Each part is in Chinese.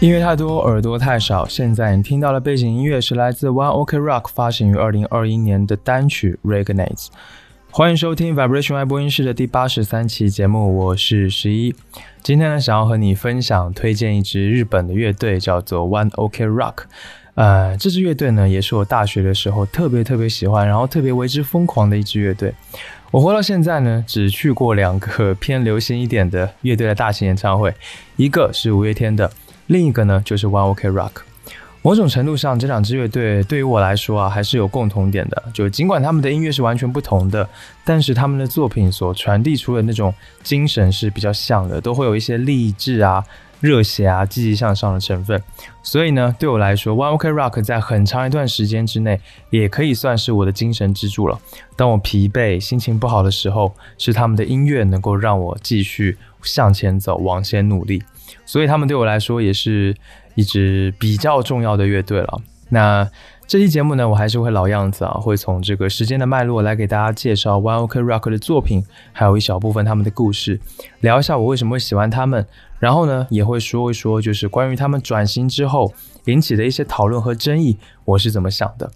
音乐太多，耳朵太少。现在你听到的背景音乐是来自 One Ok Rock 发行于二零二一年的单曲《Resonates》。欢迎收听 Vibration 爱播音室的第八十三期节目，我是十一。今天呢，想要和你分享推荐一支日本的乐队，叫做 One Ok Rock。呃，这支乐队呢，也是我大学的时候特别特别喜欢，然后特别为之疯狂的一支乐队。我活到现在呢，只去过两个偏流行一点的乐队的大型演唱会，一个是五月天的，另一个呢就是 One Ok Rock。某种程度上，这两支乐队对于我来说啊，还是有共同点的。就尽管他们的音乐是完全不同的，但是他们的作品所传递出的那种精神是比较像的，都会有一些励志啊、热血啊、积极向上的成分。所以呢，对我来说，One Ok Rock 在很长一段时间之内，也可以算是我的精神支柱了。当我疲惫、心情不好的时候，是他们的音乐能够让我继续向前走、往前努力。所以他们对我来说也是一支比较重要的乐队了。那这期节目呢，我还是会老样子啊，会从这个时间的脉络来给大家介绍 One Ok Rock 的作品，还有一小部分他们的故事，聊一下我为什么会喜欢他们。然后呢，也会说一说就是关于他们转型之后引起的一些讨论和争议，我是怎么想的。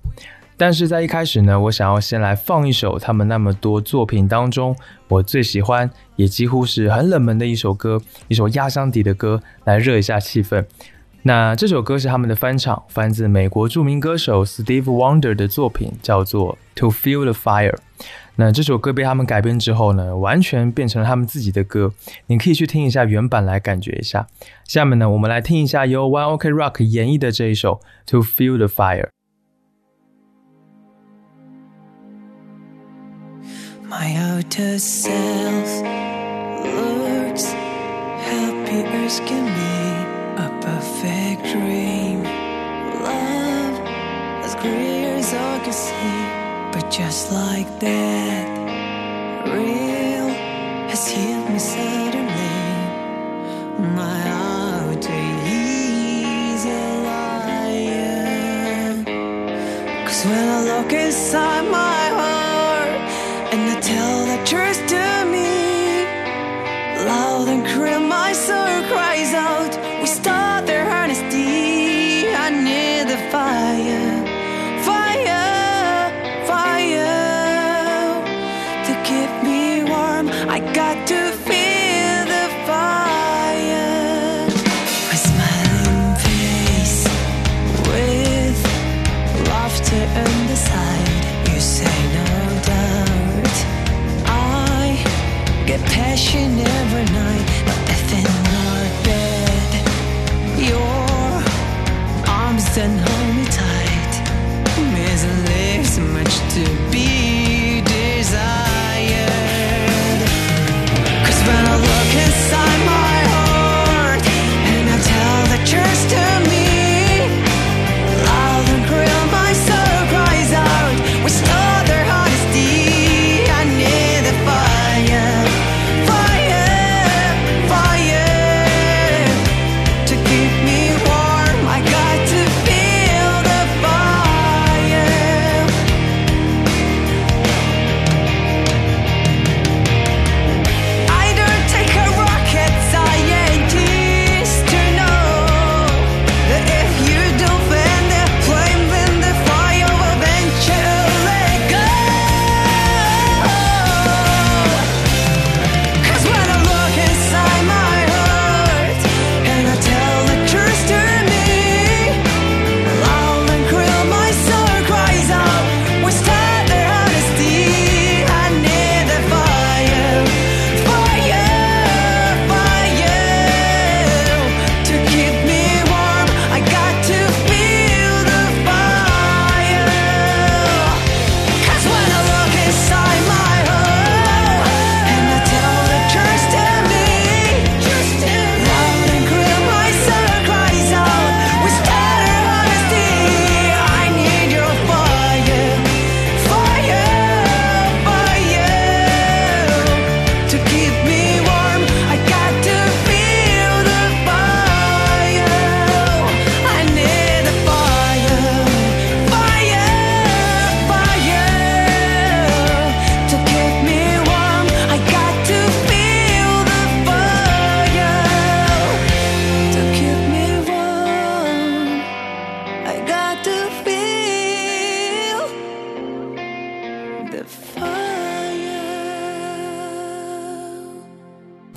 但是在一开始呢，我想要先来放一首他们那么多作品当中我最喜欢，也几乎是很冷门的一首歌，一首压箱底的歌，来热一下气氛。那这首歌是他们的翻唱，翻自美国著名歌手 Steve Wonder 的作品，叫做《To Feel the Fire》。那这首歌被他们改编之后呢，完全变成了他们自己的歌。你可以去听一下原版来感觉一下。下面呢，我们来听一下由 One Ok Rock 演绎的这一首《To Feel the Fire》。My outer self looks happy as can be, a perfect dream. Love as clear as I can see, but just like that, real has hit me suddenly. My outer is a liar. Cause when I look inside my heart tell the truth to me, loud and clear my soul cries out. We start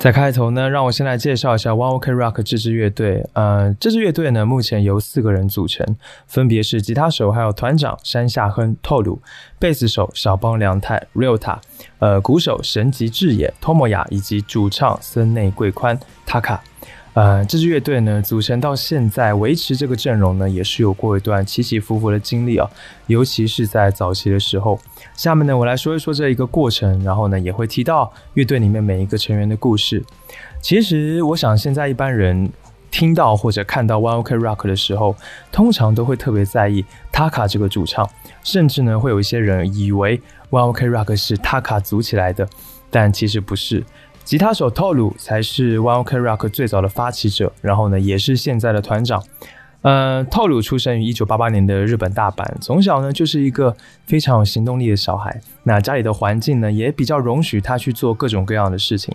在开头呢，让我先来介绍一下 One Ok Rock 这支乐队。呃，这支乐队呢，目前由四个人组成，分别是吉他手还有团长山下亨透鲁，贝斯手小邦良太 Realta，呃，鼓手神吉智也 Tomoya，以及主唱森内贵宽 Taka。呃，这支乐队呢，组成到现在维持这个阵容呢，也是有过一段起起伏伏的经历啊，尤其是在早期的时候。下面呢，我来说一说这一个过程，然后呢，也会提到乐队里面每一个成员的故事。其实，我想现在一般人听到或者看到 One Ok Rock 的时候，通常都会特别在意 Taka 这个主唱，甚至呢，会有一些人以为 One Ok Rock 是 Taka 组起来的，但其实不是。吉他手透鲁才是 One Ok Rock 最早的发起者，然后呢，也是现在的团长。呃，透鲁出生于一九八八年的日本大阪，从小呢就是一个非常有行动力的小孩。那家里的环境呢也比较容许他去做各种各样的事情。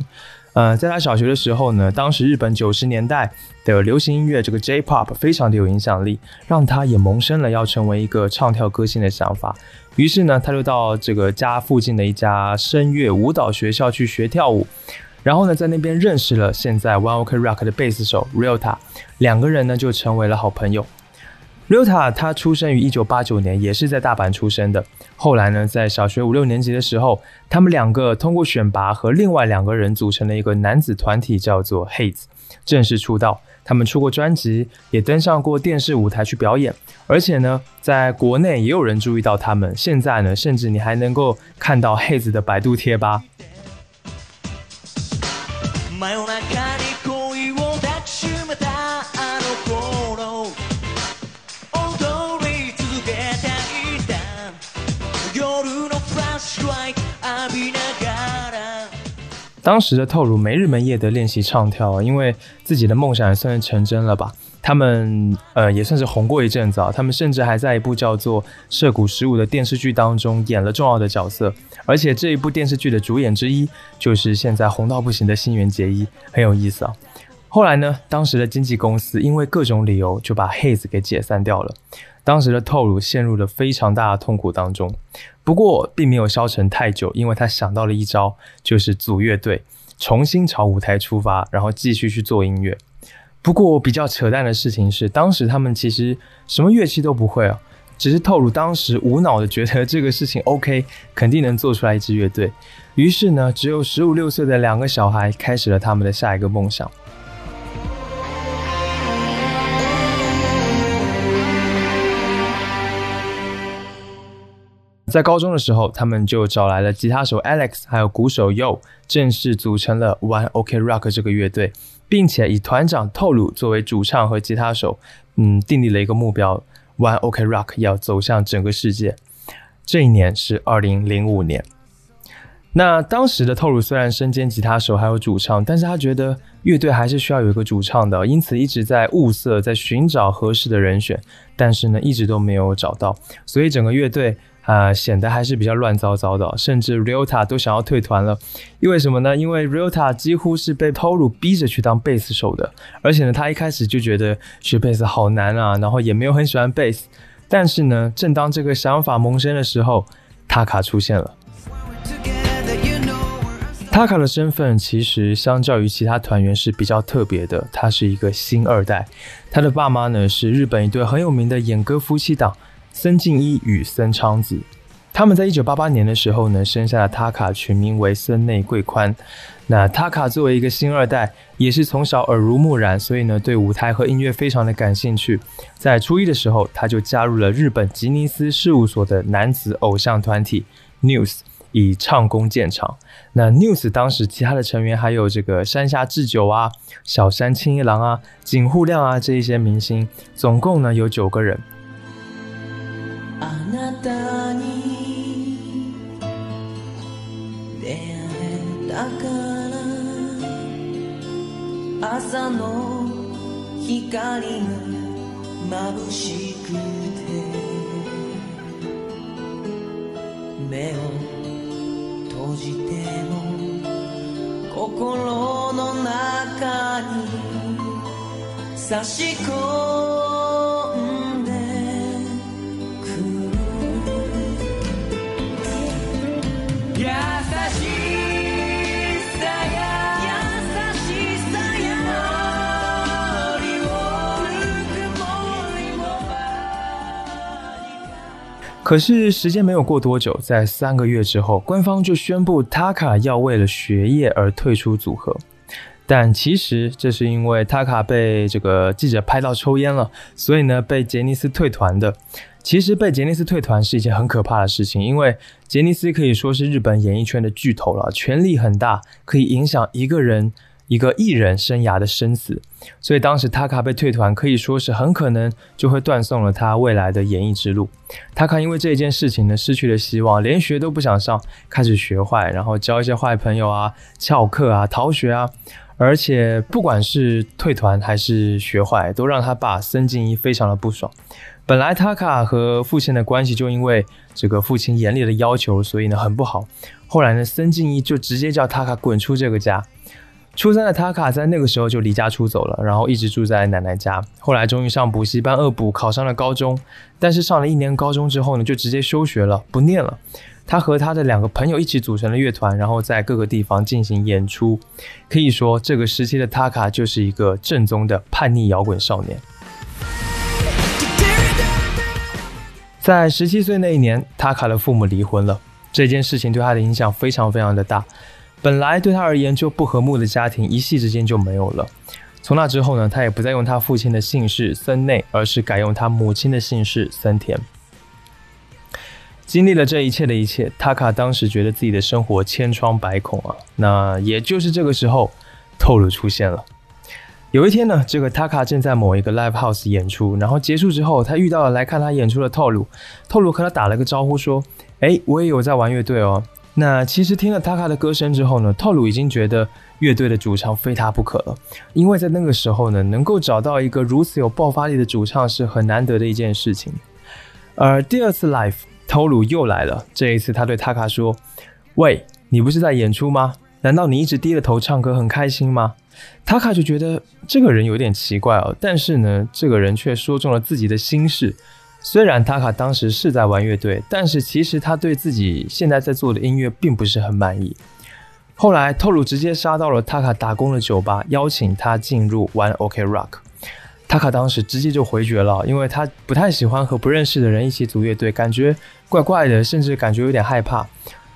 呃，在他小学的时候呢，当时日本九十年代的流行音乐这个 J-pop 非常的有影响力，让他也萌生了要成为一个唱跳歌星的想法。于是呢，他就到这个家附近的一家声乐舞蹈学校去学跳舞，然后呢，在那边认识了现在 One Ok Rock 的贝斯手 Ryota，两个人呢就成为了好朋友。Ryota 他出生于一九八九年，也是在大阪出生的。后来呢，在小学五六年级的时候，他们两个通过选拔和另外两个人组成了一个男子团体，叫做 Hate，正式出道。他们出过专辑，也登上过电视舞台去表演，而且呢，在国内也有人注意到他们。现在呢，甚至你还能够看到黑子的百度贴吧。当时的透鲁没日没夜的练习唱跳，因为自己的梦想也算是成真了吧。他们呃也算是红过一阵子啊。他们甚至还在一部叫做《涉谷十五》的电视剧当中演了重要的角色。而且这一部电视剧的主演之一就是现在红到不行的新垣结衣，很有意思啊。后来呢，当时的经纪公司因为各种理由就把 Haze 给解散掉了。当时的透鲁陷入了非常大的痛苦当中。不过并没有消沉太久，因为他想到了一招，就是组乐队，重新朝舞台出发，然后继续去做音乐。不过比较扯淡的事情是，当时他们其实什么乐器都不会啊，只是透露当时无脑的觉得这个事情 OK，肯定能做出来一支乐队。于是呢，只有十五六岁的两个小孩开始了他们的下一个梦想。在高中的时候，他们就找来了吉他手 Alex，还有鼓手 Yo，正式组成了 One Ok Rock 这个乐队，并且以团长透鲁作为主唱和吉他手，嗯，订立了一个目标：One Ok Rock 要走向整个世界。这一年是二零零五年。那当时的透鲁虽然身兼吉他手还有主唱，但是他觉得乐队还是需要有一个主唱的，因此一直在物色，在寻找合适的人选，但是呢，一直都没有找到，所以整个乐队。啊，显得还是比较乱糟糟的，甚至 Ryota 都想要退团了。因为什么呢？因为 Ryota 几乎是被 t o r u 逼着去当贝斯手的，而且呢，他一开始就觉得学贝斯好难啊，然后也没有很喜欢贝斯。但是呢，正当这个想法萌生的时候，Taka 出现了。Taka 的身份其实相较于其他团员是比较特别的，他是一个新二代。他的爸妈呢是日本一对很有名的演歌夫妻档。森敬一与森昌子，他们在一九八八年的时候呢，生下了塔卡，取名为森内贵宽。那塔卡作为一个新二代，也是从小耳濡目染，所以呢，对舞台和音乐非常的感兴趣。在初一的时候，他就加入了日本吉尼斯事务所的男子偶像团体 News，以唱功见长。那 News 当时其他的成员还有这个山下智久啊、小山清一郎啊、井户亮啊这一些明星，总共呢有九个人。あなたに出会えたから朝の光が眩しくて目を閉じても心の中に差し込ん可是时间没有过多久在三个月之后官方就宣布 taka 要为了学业而退出组合。但其实这是因为 taka 被这个记者拍到抽烟了所以呢被杰尼斯退团的。其实被杰尼斯退团是一件很可怕的事情，因为杰尼斯可以说是日本演艺圈的巨头了，权力很大，可以影响一个人。一个艺人生涯的生死，所以当时 Taka 被退团，可以说是很可能就会断送了他未来的演艺之路。Taka 因为这件事情呢，失去了希望，连学都不想上，开始学坏，然后交一些坏朋友啊，翘课啊，逃学啊，而且不管是退团还是学坏，都让他爸森敬一非常的不爽。本来 Taka 和父亲的关系就因为这个父亲严厉的要求，所以呢很不好。后来呢，森敬一就直接叫 Taka 滚出这个家。初三的塔卡在那个时候就离家出走了，然后一直住在奶奶家。后来终于上补习班恶补，考上了高中。但是上了一年高中之后呢，就直接休学了，不念了。他和他的两个朋友一起组成了乐团，然后在各个地方进行演出。可以说，这个时期的塔卡就是一个正宗的叛逆摇滚少年。在十七岁那一年，塔卡的父母离婚了，这件事情对他的影响非常非常的大。本来对他而言就不和睦的家庭，一夕之间就没有了。从那之后呢，他也不再用他父亲的姓氏森内，而是改用他母亲的姓氏森田。经历了这一切的一切，塔卡当时觉得自己的生活千疮百孔啊。那也就是这个时候，透露出现了。有一天呢，这个塔卡正在某一个 live house 演出，然后结束之后，他遇到了来看他演出的透露。透露和他打了个招呼，说：“哎，我也有在玩乐队哦。”那其实听了 Taka 的歌声之后呢，透鲁已经觉得乐队的主唱非他不可了，因为在那个时候呢，能够找到一个如此有爆发力的主唱是很难得的一件事情。而第二次 live，透鲁又来了，这一次他对 Taka 说：“喂，你不是在演出吗？难道你一直低着头唱歌很开心吗塔卡就觉得这个人有点奇怪哦，但是呢，这个人却说中了自己的心事。虽然塔卡当时是在玩乐队，但是其实他对自己现在在做的音乐并不是很满意。后来，透鲁直接杀到了塔卡打工的酒吧，邀请他进入玩 OK Rock。塔卡当时直接就回绝了，因为他不太喜欢和不认识的人一起组乐队，感觉怪怪的，甚至感觉有点害怕。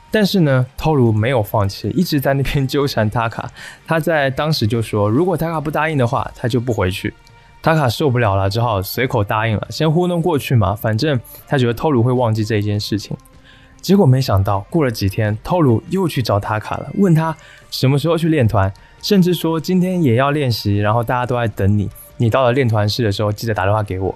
但是呢，偷鲁没有放弃，一直在那边纠缠塔卡。他在当时就说，如果塔卡不答应的话，他就不回去。塔卡受不了了，只好随口答应了，先糊弄过去嘛。反正他觉得透鲁会忘记这一件事情。结果没想到，过了几天，偷鲁又去找塔卡了，问他什么时候去练团，甚至说今天也要练习，然后大家都在等你。你到了练团室的时候，记得打电话给我。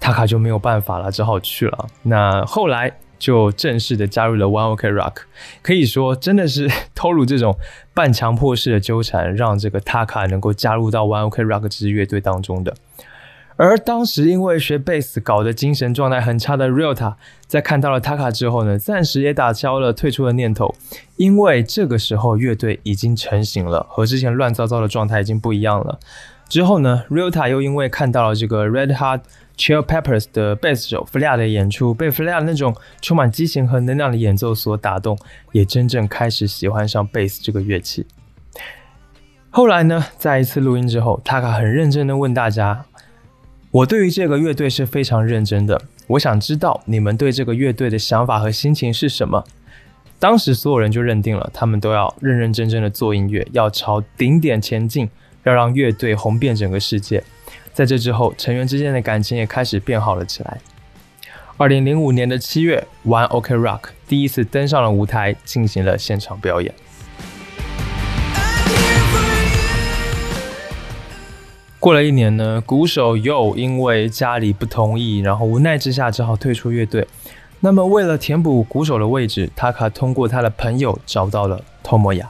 塔卡就没有办法了，只好去了。那后来。就正式的加入了 One Ok Rock，可以说真的是 透露这种半强迫式的纠缠，让这个 Taka 能够加入到 One Ok Rock 这支乐队当中的。而当时因为学贝斯搞得精神状态很差的 Ryota，在看到了 Taka 之后呢，暂时也打消了退出的念头，因为这个时候乐队已经成型了，和之前乱糟糟的状态已经不一样了。之后呢，Ryota 又因为看到了这个 Red Hot。Chill Peppers 的贝斯手弗利亚的演出，被弗利亚那种充满激情和能量的演奏所打动，也真正开始喜欢上贝斯这个乐器。后来呢，在一次录音之后，塔卡很认真的问大家：“我对于这个乐队是非常认真的，我想知道你们对这个乐队的想法和心情是什么。”当时所有人就认定了，他们都要认认真真的做音乐，要朝顶点前进，要让乐队红遍整个世界。在这之后，成员之间的感情也开始变好了起来。二零零五年的七月，One Ok Rock 第一次登上了舞台，进行了现场表演。过了一年呢，鼓手又因为家里不同意，然后无奈之下只好退出乐队。那么，为了填补鼓手的位置，塔卡通过他的朋友找到了托莫亚。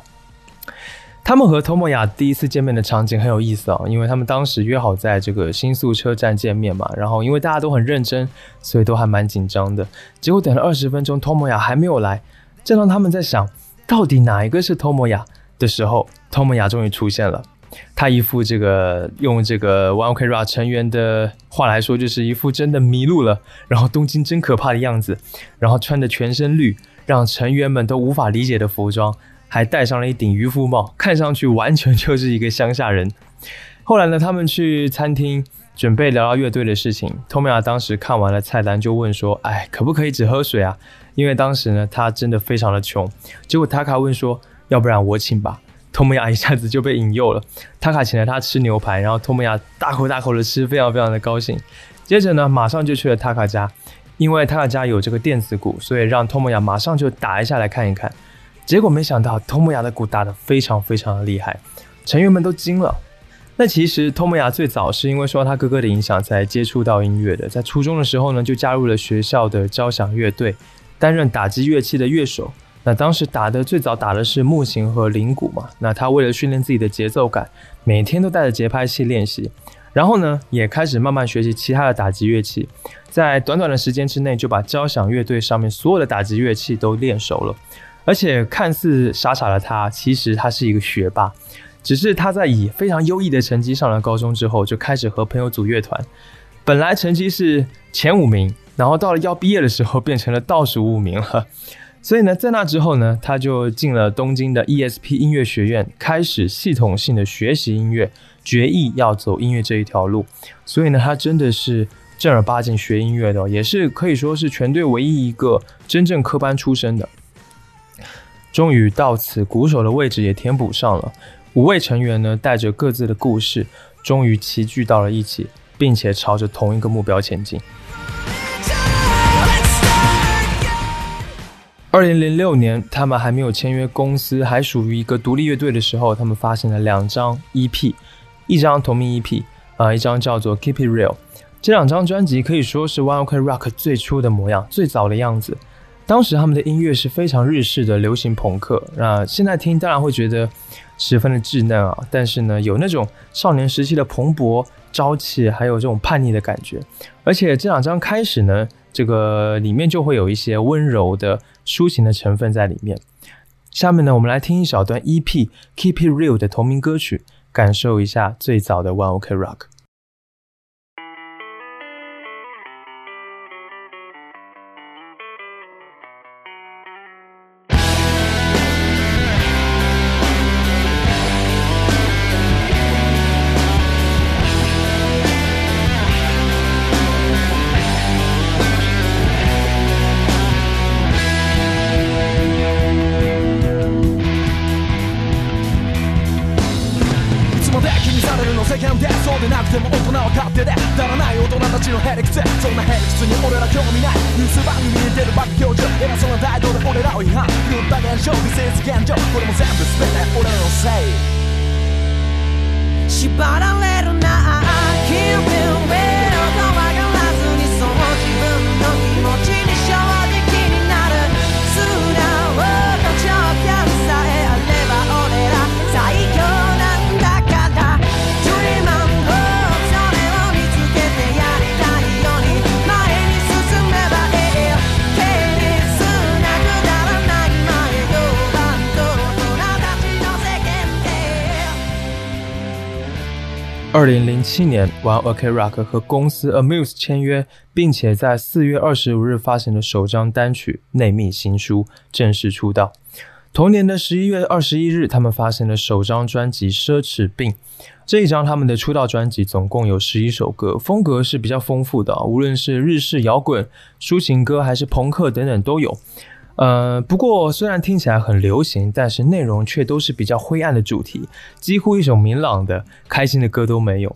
他们和托莫亚第一次见面的场景很有意思啊，因为他们当时约好在这个新宿车站见面嘛，然后因为大家都很认真，所以都还蛮紧张的。结果等了二十分钟，托莫亚还没有来。正当他们在想到底哪一个是托莫亚的时候，托莫亚终于出现了。他一副这个用这个 One Ok Rock 成员的话来说，就是一副真的迷路了，然后东京真可怕的样子，然后穿的全身绿，让成员们都无法理解的服装。还戴上了一顶渔夫帽，看上去完全就是一个乡下人。后来呢，他们去餐厅准备聊聊乐队的事情。托米亚当时看完了菜单，就问说：“哎，可不可以只喝水啊？”因为当时呢，他真的非常的穷。结果塔卡问说：“要不然我请吧。”托米亚一下子就被引诱了。塔卡请了他吃牛排，然后托米亚大口大口的吃，非常非常的高兴。接着呢，马上就去了塔卡家，因为塔卡家有这个电子鼓，所以让托米亚马上就打一下来看一看。结果没想到，托木雅的鼓打得非常非常的厉害，成员们都惊了。那其实托木雅最早是因为受到他哥哥的影响才接触到音乐的，在初中的时候呢，就加入了学校的交响乐队，担任打击乐器的乐手。那当时打的最早打的是木琴和铃鼓嘛。那他为了训练自己的节奏感，每天都带着节拍器练习，然后呢，也开始慢慢学习其他的打击乐器，在短短的时间之内就把交响乐队上面所有的打击乐器都练熟了。而且看似傻傻的他，其实他是一个学霸。只是他在以非常优异的成绩上了高中之后，就开始和朋友组乐团。本来成绩是前五名，然后到了要毕业的时候，变成了倒数五名了。所以呢，在那之后呢，他就进了东京的 ESP 音乐学院，开始系统性的学习音乐，决意要走音乐这一条路。所以呢，他真的是正儿八经学音乐的，也是可以说是全队唯一一个真正科班出身的。终于到此，鼓手的位置也填补上了。五位成员呢，带着各自的故事，终于齐聚到了一起，并且朝着同一个目标前进。二零零六年，他们还没有签约公司，还属于一个独立乐队的时候，他们发行了两张 EP，一张同名 EP，啊，一张叫做《Keep It Real》。这两张专辑可以说是 One Ok Rock 最初的模样，最早的样子。当时他们的音乐是非常日式的流行朋克，那现在听当然会觉得十分的稚嫩啊，但是呢，有那种少年时期的蓬勃朝气，还有这种叛逆的感觉。而且这两张开始呢，这个里面就会有一些温柔的抒情的成分在里面。下面呢，我们来听一小段 EP《Keep It Real》的同名歌曲，感受一下最早的 One Ok Rock。二零零七年，One Ok Rock 和公司 Amuse 签约，并且在四月二十五日发行的首张单曲《内密新书》正式出道。同年的十一月二十一日，他们发行了首张专辑《奢侈病》。这一张他们的出道专辑总共有十一首歌，风格是比较丰富的，无论是日式摇滚、抒情歌还是朋克等等都有。呃，不过虽然听起来很流行，但是内容却都是比较灰暗的主题，几乎一首明朗的、开心的歌都没有。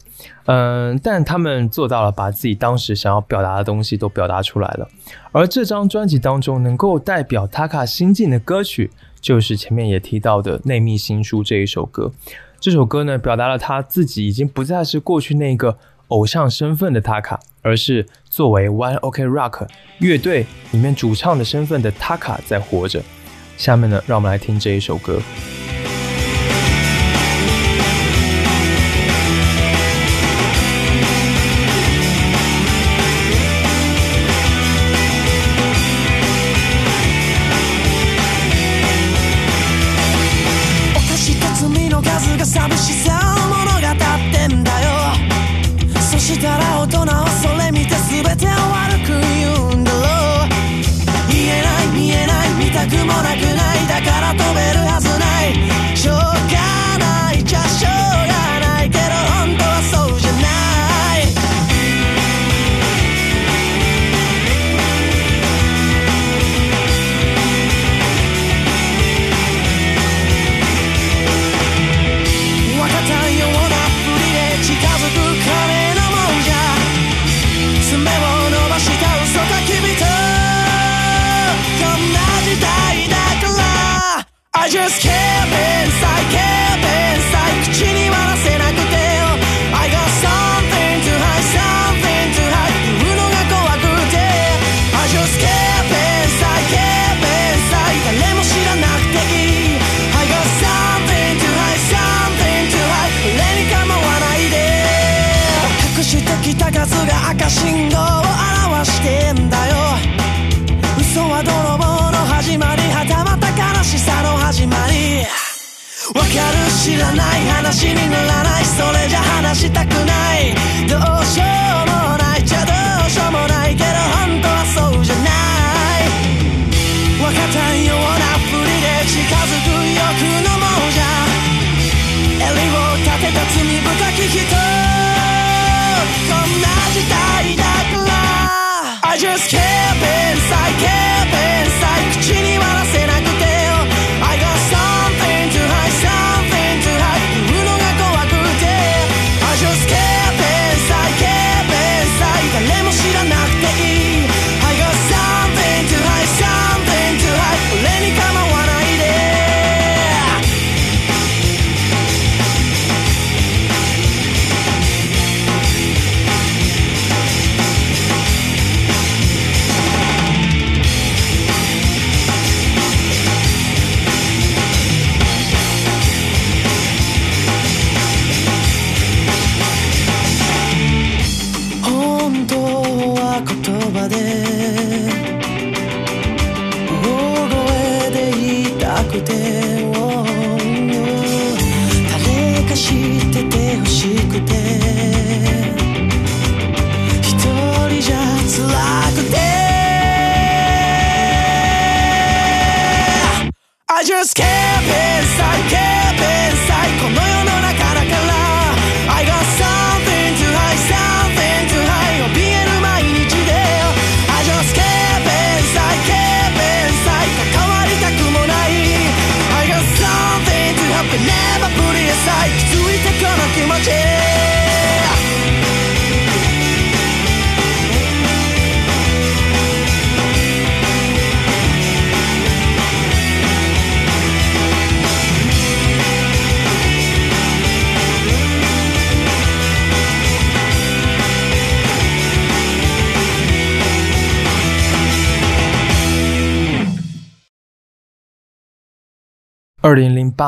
嗯，但他们做到了把自己当时想要表达的东西都表达出来了。而这张专辑当中能够代表 Taka 心境的歌曲，就是前面也提到的《内密新书》这一首歌。这首歌呢，表达了他自己已经不再是过去那个。偶像身份的 Taka，而是作为 One Ok Rock 乐队里面主唱的身份的 Taka 在活着。下面呢，让我们来听这一首歌。かる知らない話にならないそれじゃ話したくないどうしよう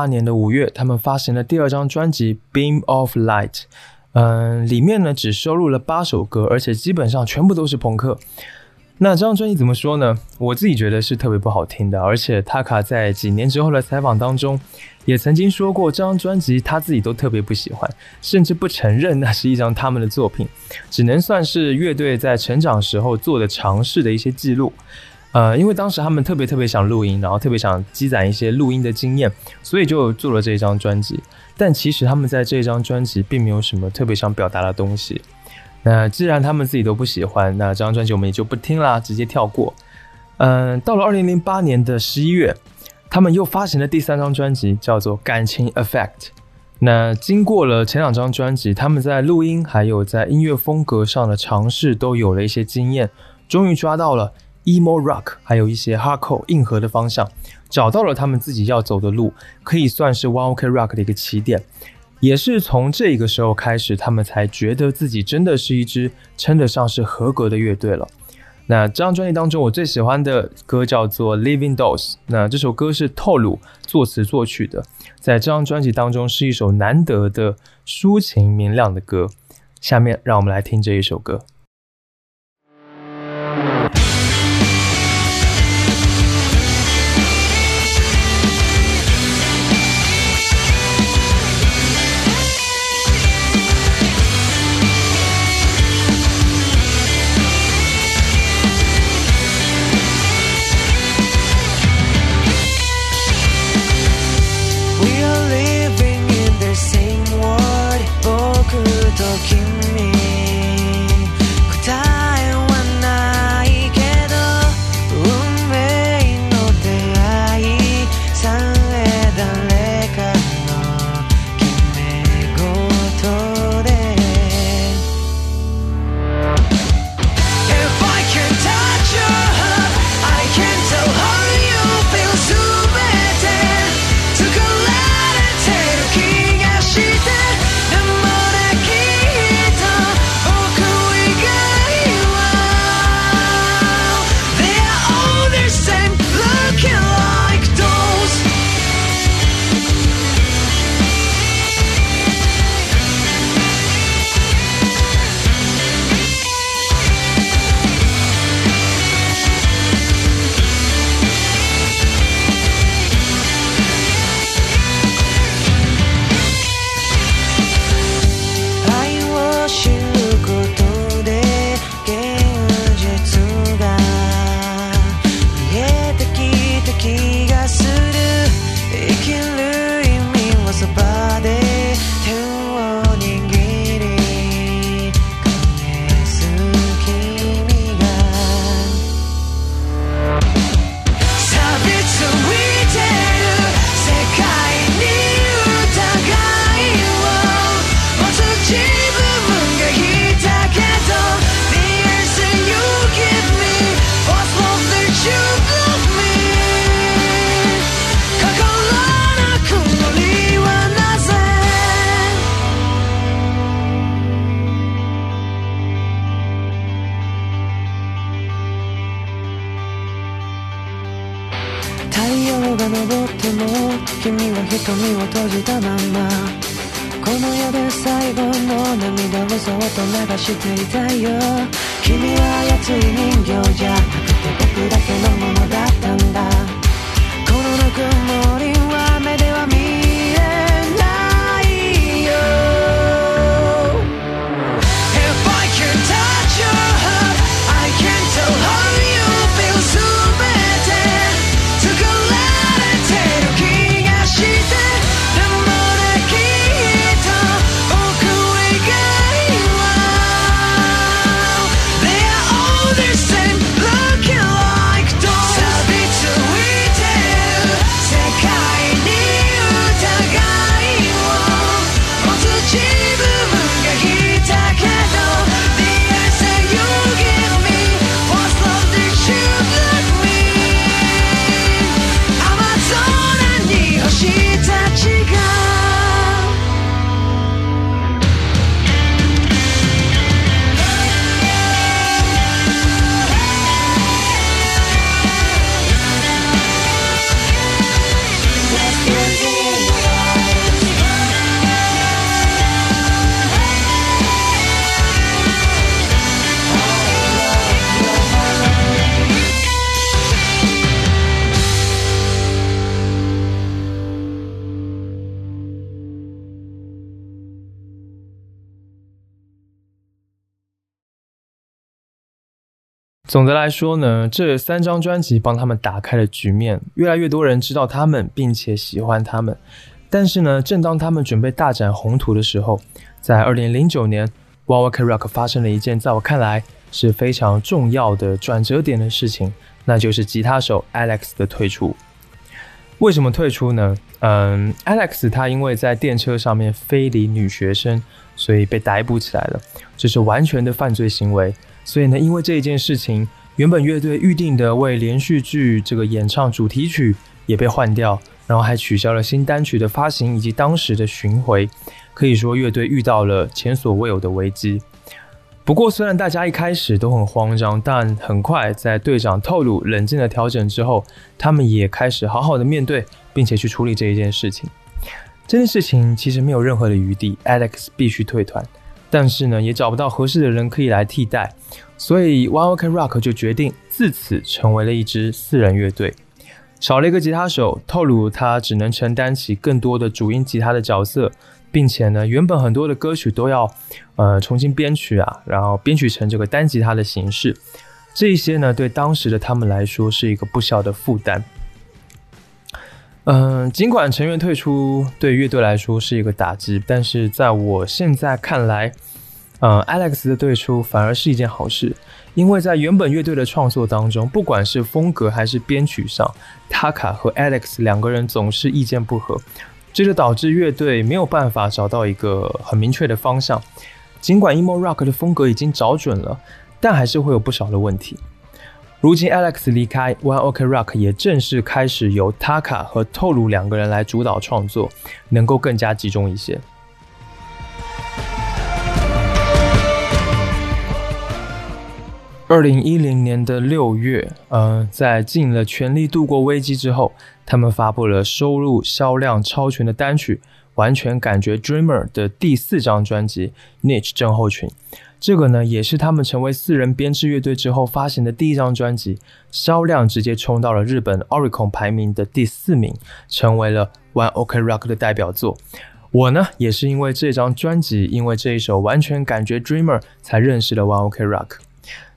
八年的五月，他们发行了第二张专辑《Beam of Light》。嗯，里面呢只收录了八首歌，而且基本上全部都是朋克。那这张专辑怎么说呢？我自己觉得是特别不好听的，而且塔卡在几年之后的采访当中，也曾经说过，这张专辑他自己都特别不喜欢，甚至不承认那是一张他们的作品，只能算是乐队在成长时候做的尝试的一些记录。呃，因为当时他们特别特别想录音，然后特别想积攒一些录音的经验，所以就做了这张专辑。但其实他们在这张专辑并没有什么特别想表达的东西。那既然他们自己都不喜欢，那这张专辑我们也就不听啦，直接跳过。嗯，到了二零零八年的十一月，他们又发行了第三张专辑，叫做《感情 Effect》。那经过了前两张专辑，他们在录音还有在音乐风格上的尝试都有了一些经验，终于抓到了 emo rock 还有一些 hardcore 硬核的方向，找到了他们自己要走的路，可以算是 One Ok Rock 的一个起点。也是从这个时候开始，他们才觉得自己真的是一支称得上是合格的乐队了。那这张专辑当中，我最喜欢的歌叫做《Living Dolls》。那这首歌是透露作词作曲的，在这张专辑当中是一首难得的抒情明亮的歌。下面让我们来听这一首歌。总的来说呢，这三张专辑帮他们打开了局面，越来越多人知道他们，并且喜欢他们。但是呢，正当他们准备大展宏图的时候，在二零零九年 w a w a k Rock 发生了一件在我看来是非常重要的转折点的事情，那就是吉他手 Alex 的退出。为什么退出呢？嗯，Alex 他因为在电车上面非礼女学生，所以被逮捕起来了，这是完全的犯罪行为。所以呢，因为这一件事情，原本乐队预定的为连续剧这个演唱主题曲也被换掉，然后还取消了新单曲的发行以及当时的巡回。可以说，乐队遇到了前所未有的危机。不过，虽然大家一开始都很慌张，但很快在队长透露冷静的调整之后，他们也开始好好的面对，并且去处理这一件事情。这件事情其实没有任何的余地，Alex 必须退团。但是呢，也找不到合适的人可以来替代，所以 One Ok Rock 就决定自此成为了一支四人乐队，少了一个吉他手，透露他只能承担起更多的主音吉他的角色，并且呢，原本很多的歌曲都要呃重新编曲啊，然后编曲成这个单吉他的形式，这些呢，对当时的他们来说是一个不小的负担。嗯，尽管成员退出对乐队来说是一个打击，但是在我现在看来，呃，Alex 的退出反而是一件好事，因为在原本乐队的创作当中，不管是风格还是编曲上，Taka 和 Alex 两个人总是意见不合，这就导致乐队没有办法找到一个很明确的方向。尽管 emo rock 的风格已经找准了，但还是会有不少的问题。如今 Alex 离开，One Ok Rock 也正式开始由 Taka 和透露两个人来主导创作，能够更加集中一些。二零一零年的六月，呃，在尽了全力度过危机之后，他们发布了收入销量超群的单曲《完全感觉 Dreamer》的第四张专辑《Niche 症候群》。这个呢，也是他们成为四人编制乐队之后发行的第一张专辑，销量直接冲到了日本 Oricon 排名的第四名，成为了 One Ok Rock 的代表作。我呢，也是因为这张专辑，因为这一首《完全感觉 Dreamer》才认识了 One Ok Rock。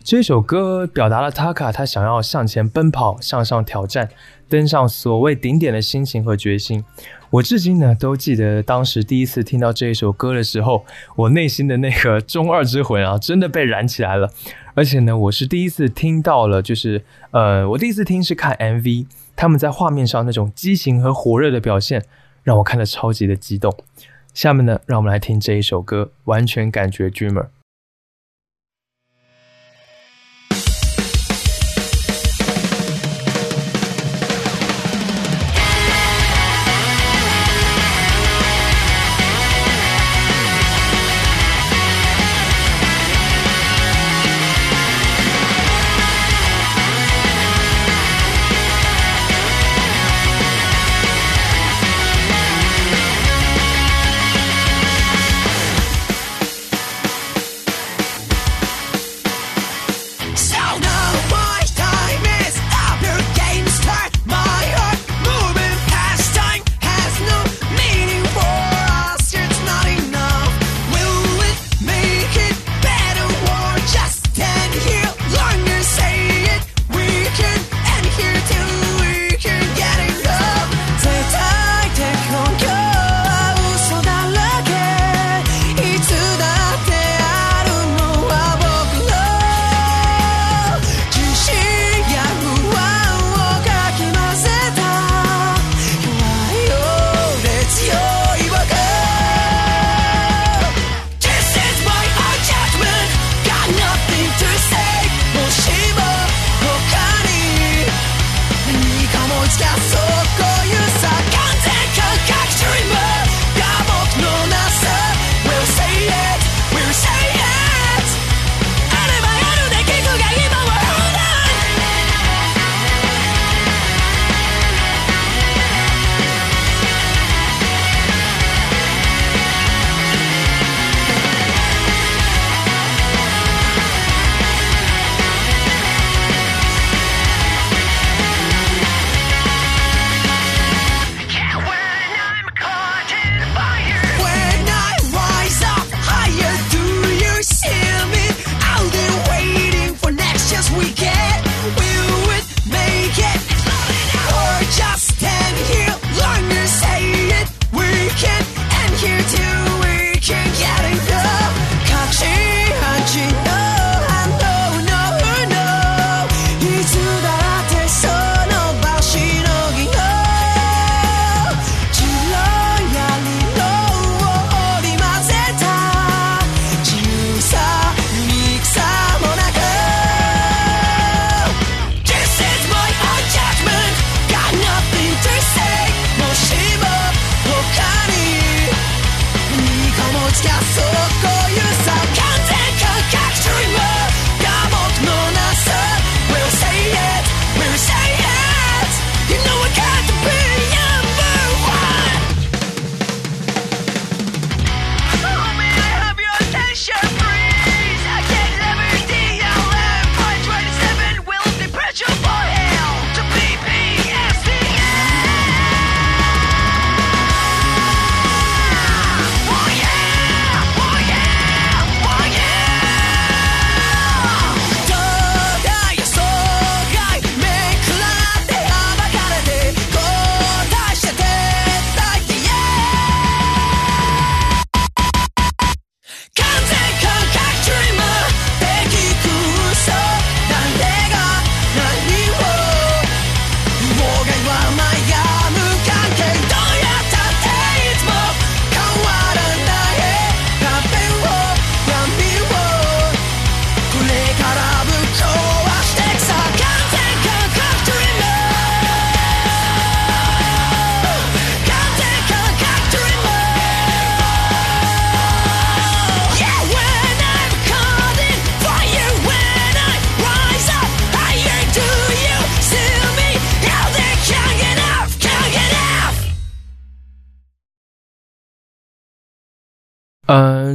这首歌表达了 Taka 他想要向前奔跑、向上挑战、登上所谓顶点的心情和决心。我至今呢都记得当时第一次听到这一首歌的时候，我内心的那个中二之魂啊，真的被燃起来了。而且呢，我是第一次听到了，就是呃，我第一次听是看 MV，他们在画面上那种激情和火热的表现，让我看得超级的激动。下面呢，让我们来听这一首歌，完全感觉 Dreamer。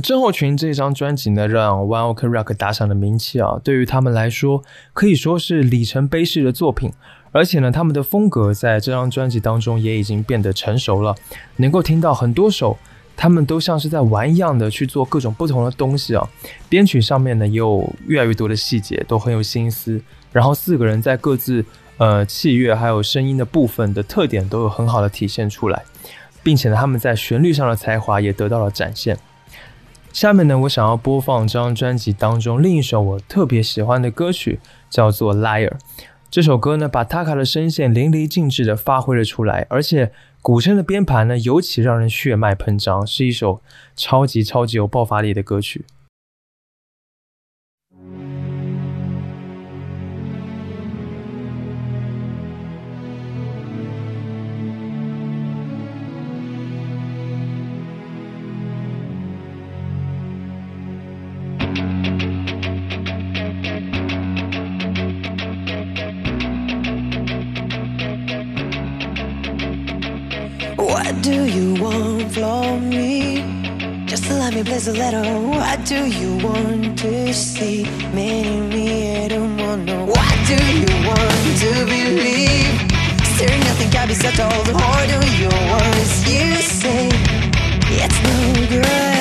郑厚群这张专辑呢，让 One Ok Rock 打响了名气啊。对于他们来说，可以说是里程碑式的作品。而且呢，他们的风格在这张专辑当中也已经变得成熟了，能够听到很多首，他们都像是在玩一样的去做各种不同的东西啊。编曲上面呢，也有越来越多的细节，都很有心思。然后四个人在各自呃器乐还有声音的部分的特点都有很好的体现出来，并且呢，他们在旋律上的才华也得到了展现。下面呢，我想要播放这张专辑当中另一首我特别喜欢的歌曲，叫做《Liar》。这首歌呢，把 Taka 的声线淋漓尽致地发挥了出来，而且鼓声的编排呢，尤其让人血脉喷张，是一首超级超级有爆发力的歌曲。To let me place a letter. What do you want to see? Meaning me, I don't want no. What do you want to believe? Still nothing can be settled. Or do you words you say? It's no good.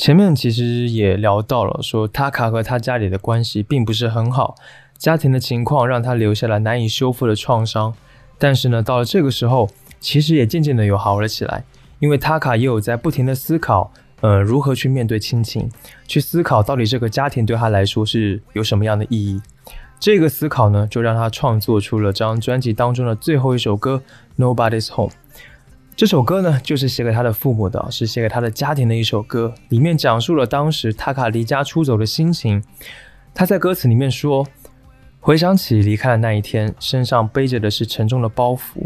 前面其实也聊到了，说塔卡和他家里的关系并不是很好，家庭的情况让他留下了难以修复的创伤。但是呢，到了这个时候，其实也渐渐的有好了起来，因为塔卡也有在不停的思考，呃，如何去面对亲情，去思考到底这个家庭对他来说是有什么样的意义。这个思考呢，就让他创作出了这张专辑当中的最后一首歌《Nobody's Home》。这首歌呢，就是写给他的父母的，是写给他的家庭的一首歌。里面讲述了当时塔卡离家出走的心情。他在歌词里面说：“回想起离开的那一天，身上背着的是沉重的包袱，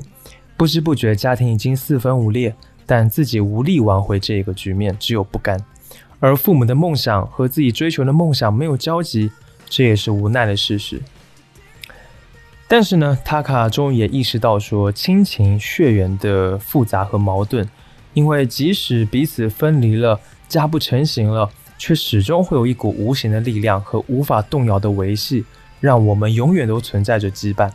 不知不觉家庭已经四分五裂，但自己无力挽回这个局面，只有不甘。而父母的梦想和自己追求的梦想没有交集，这也是无奈的事实。但是呢，塔卡终于也意识到说亲情血缘的复杂和矛盾，因为即使彼此分离了，家不成形了，却始终会有一股无形的力量和无法动摇的维系，让我们永远都存在着羁绊。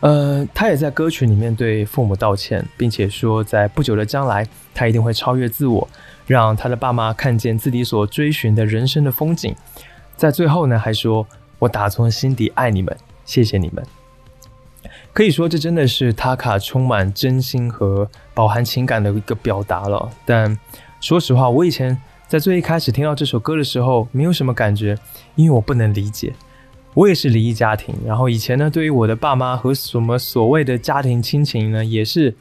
呃，他也在歌曲里面对父母道歉，并且说在不久的将来，他一定会超越自我，让他的爸妈看见自己所追寻的人生的风景。在最后呢，还说：“我打从心底爱你们，谢谢你们。”可以说，这真的是塔卡充满真心和饱含情感的一个表达了。但说实话，我以前在最一开始听到这首歌的时候，没有什么感觉，因为我不能理解。我也是离异家庭，然后以前呢，对于我的爸妈和什么所谓的家庭亲情呢，也是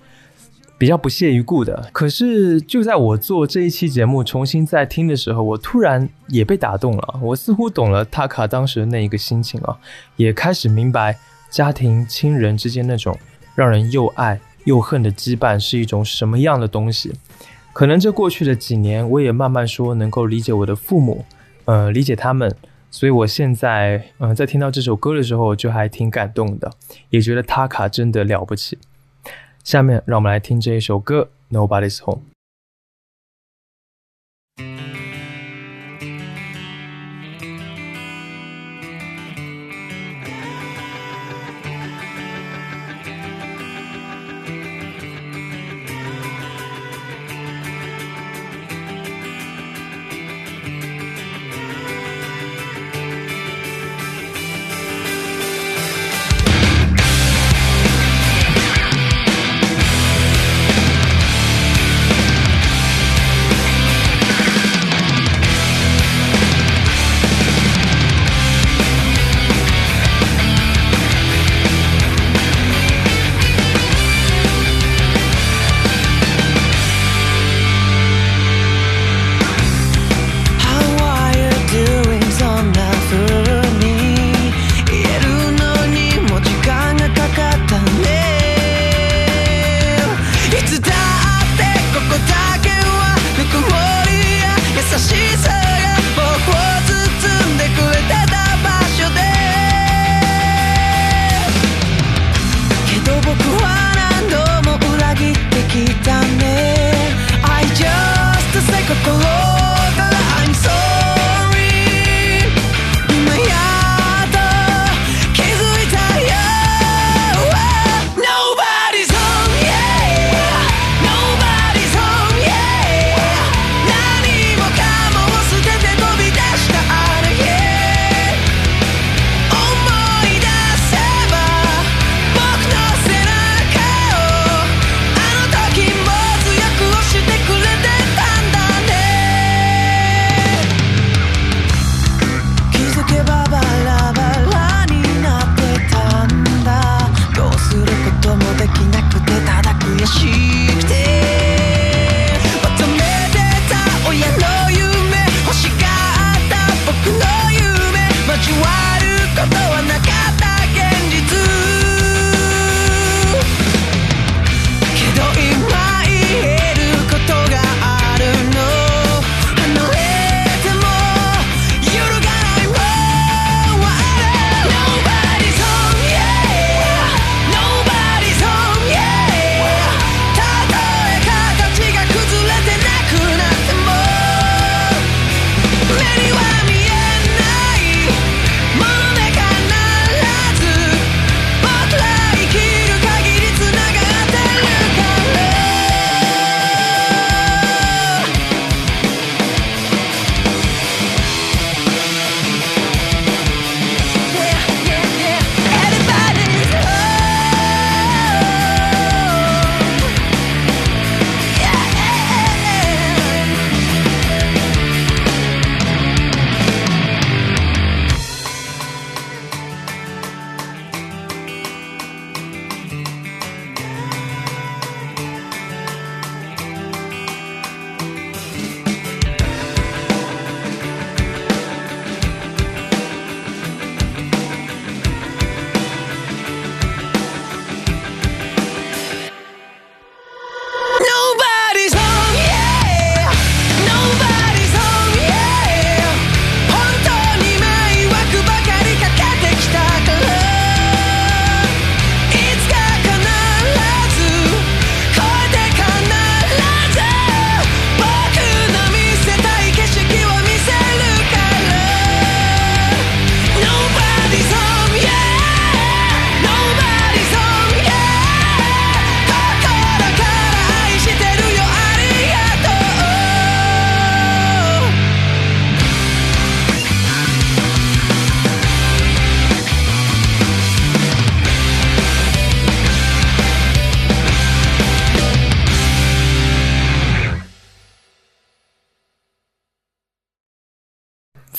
比较不屑一顾的。可是就在我做这一期节目重新再听的时候，我突然也被打动了。我似乎懂了塔卡当时的那一个心情啊，也开始明白家庭亲人之间那种让人又爱又恨的羁绊是一种什么样的东西。可能这过去的几年，我也慢慢说能够理解我的父母，呃，理解他们。所以，我现在嗯，在听到这首歌的时候，就还挺感动的，也觉得他卡真的了不起。下面，让我们来听这一首歌《Nobody's Home》。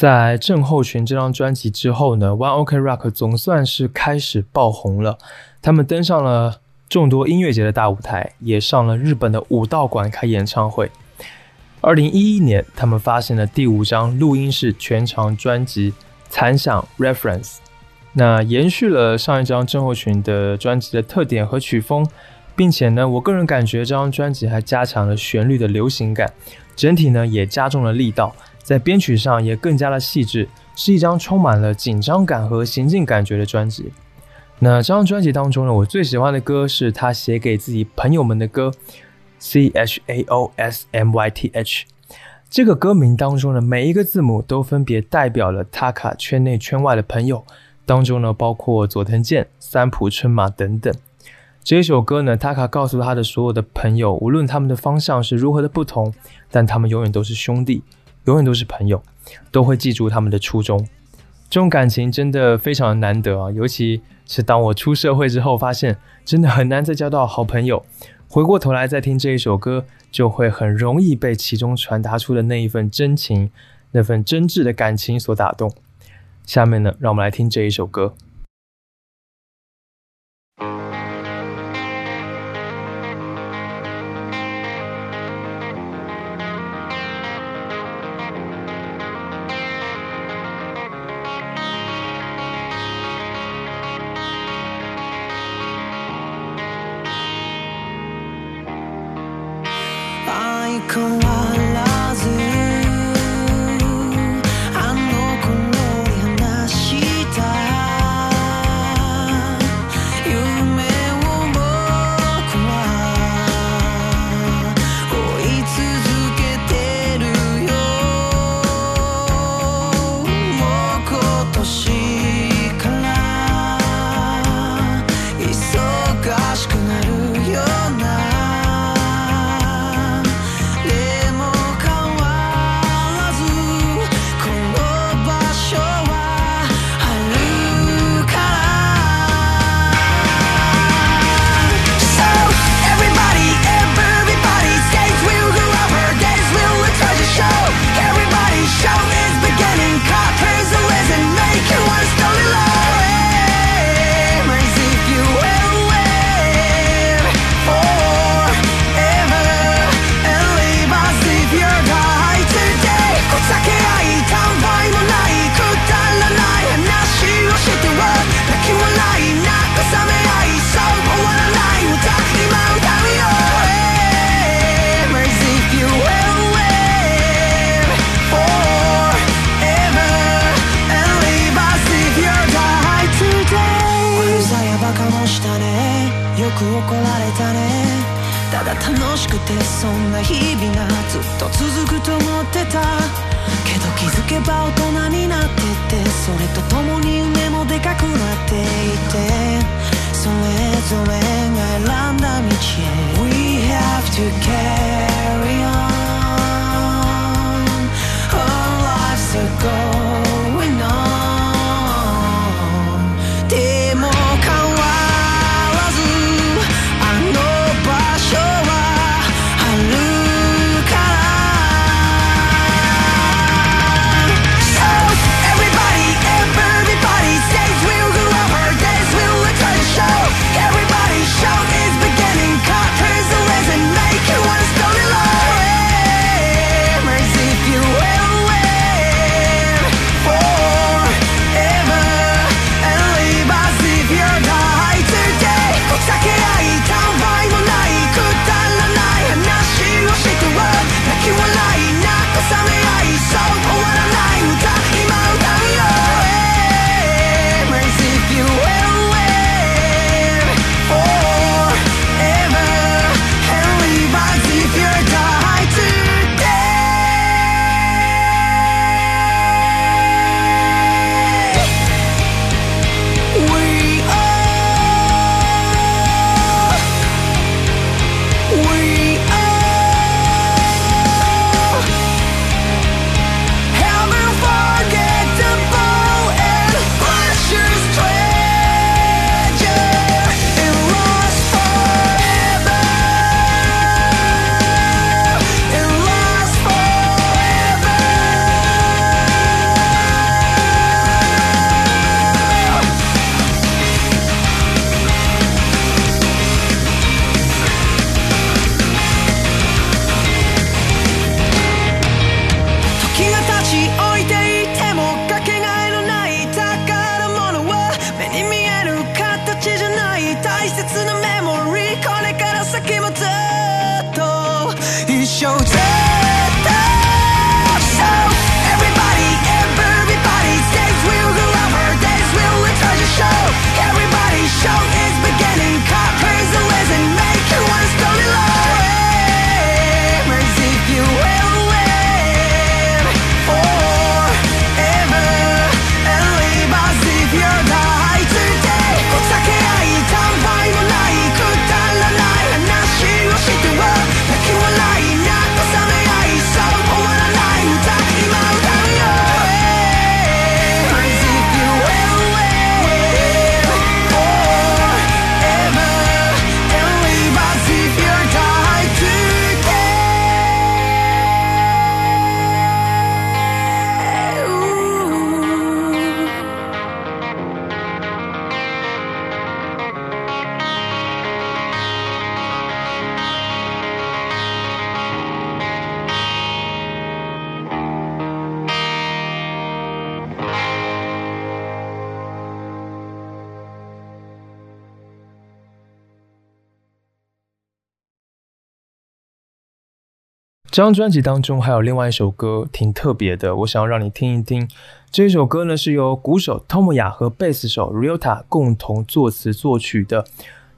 在症候群这张专辑之后呢，One Ok Rock 总算是开始爆红了。他们登上了众多音乐节的大舞台，也上了日本的武道馆开演唱会。二零一一年，他们发行了第五张录音室全长专辑《残响 Reference》，那延续了上一张症候群的专辑的特点和曲风，并且呢，我个人感觉这张专辑还加强了旋律的流行感，整体呢也加重了力道。在编曲上也更加的细致，是一张充满了紧张感和行进感觉的专辑。那这张专辑当中呢，我最喜欢的歌是他写给自己朋友们的歌，C H A O S M Y T H。这个歌名当中的每一个字母都分别代表了塔卡圈内圈外的朋友，当中呢包括佐藤健、三浦春马等等。这一首歌呢，塔卡告诉他的所有的朋友，无论他们的方向是如何的不同，但他们永远都是兄弟。永远都是朋友，都会记住他们的初衷。这种感情真的非常的难得啊！尤其是当我出社会之后，发现真的很难再交到好朋友。回过头来再听这一首歌，就会很容易被其中传达出的那一份真情、那份真挚的感情所打动。下面呢，让我们来听这一首歌。这张专辑当中还有另外一首歌挺特别的，我想要让你听一听。这首歌呢是由鼓手 Tomoya 和贝斯手 Ryota 共同作词作曲的。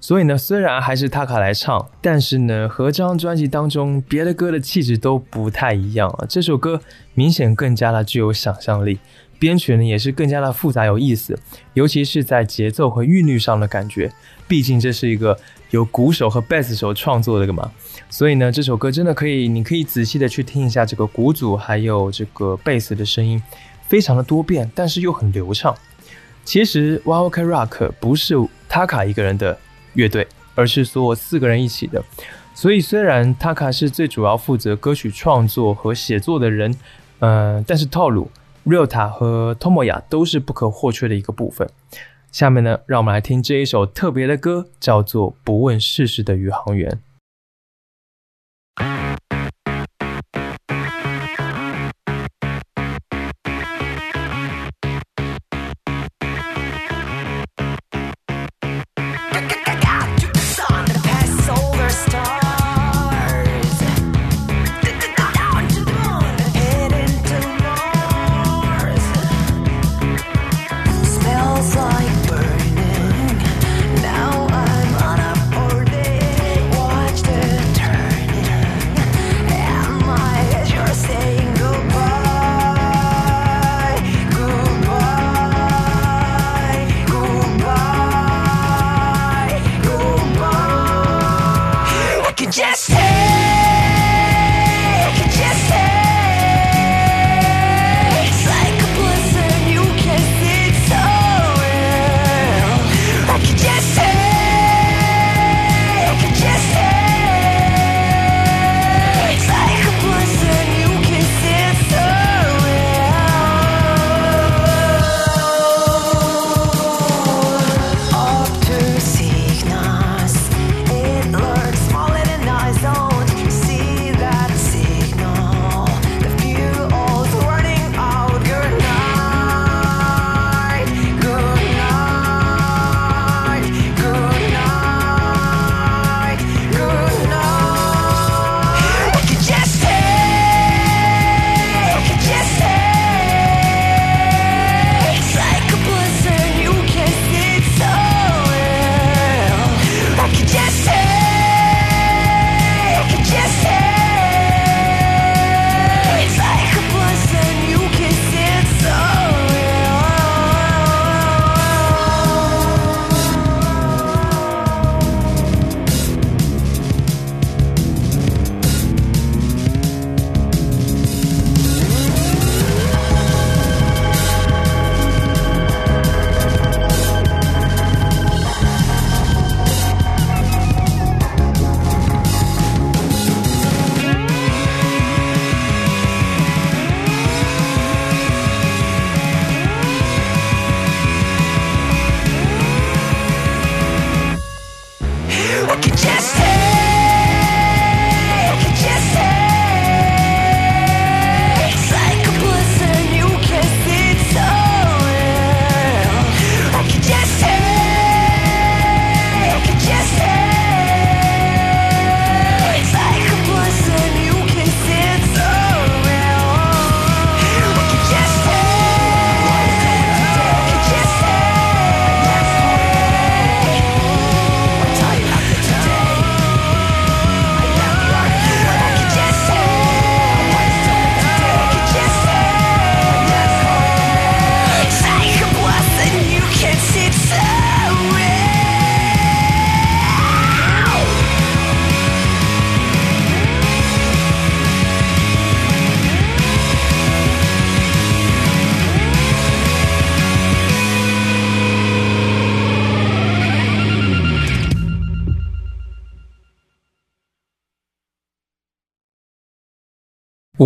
所以呢，虽然还是塔卡来唱，但是呢，和这张专辑当中别的歌的气质都不太一样啊。这首歌明显更加的具有想象力，编曲呢也是更加的复杂有意思，尤其是在节奏和韵律上的感觉。毕竟这是一个由鼓手和贝斯手创作的个嘛，所以呢，这首歌真的可以，你可以仔细的去听一下这个鼓组还有这个贝斯的声音，非常的多变，但是又很流畅。其实 One Ok Rock 不是塔卡一个人的。乐队，而是所有四个人一起的。所以虽然 Taka 是最主要负责歌曲创作和写作的人，呃，但是套路 Ryota 和 Tomoya 都是不可或缺的一个部分。下面呢，让我们来听这一首特别的歌，叫做《不问世事的宇航员》。Mm-hmm.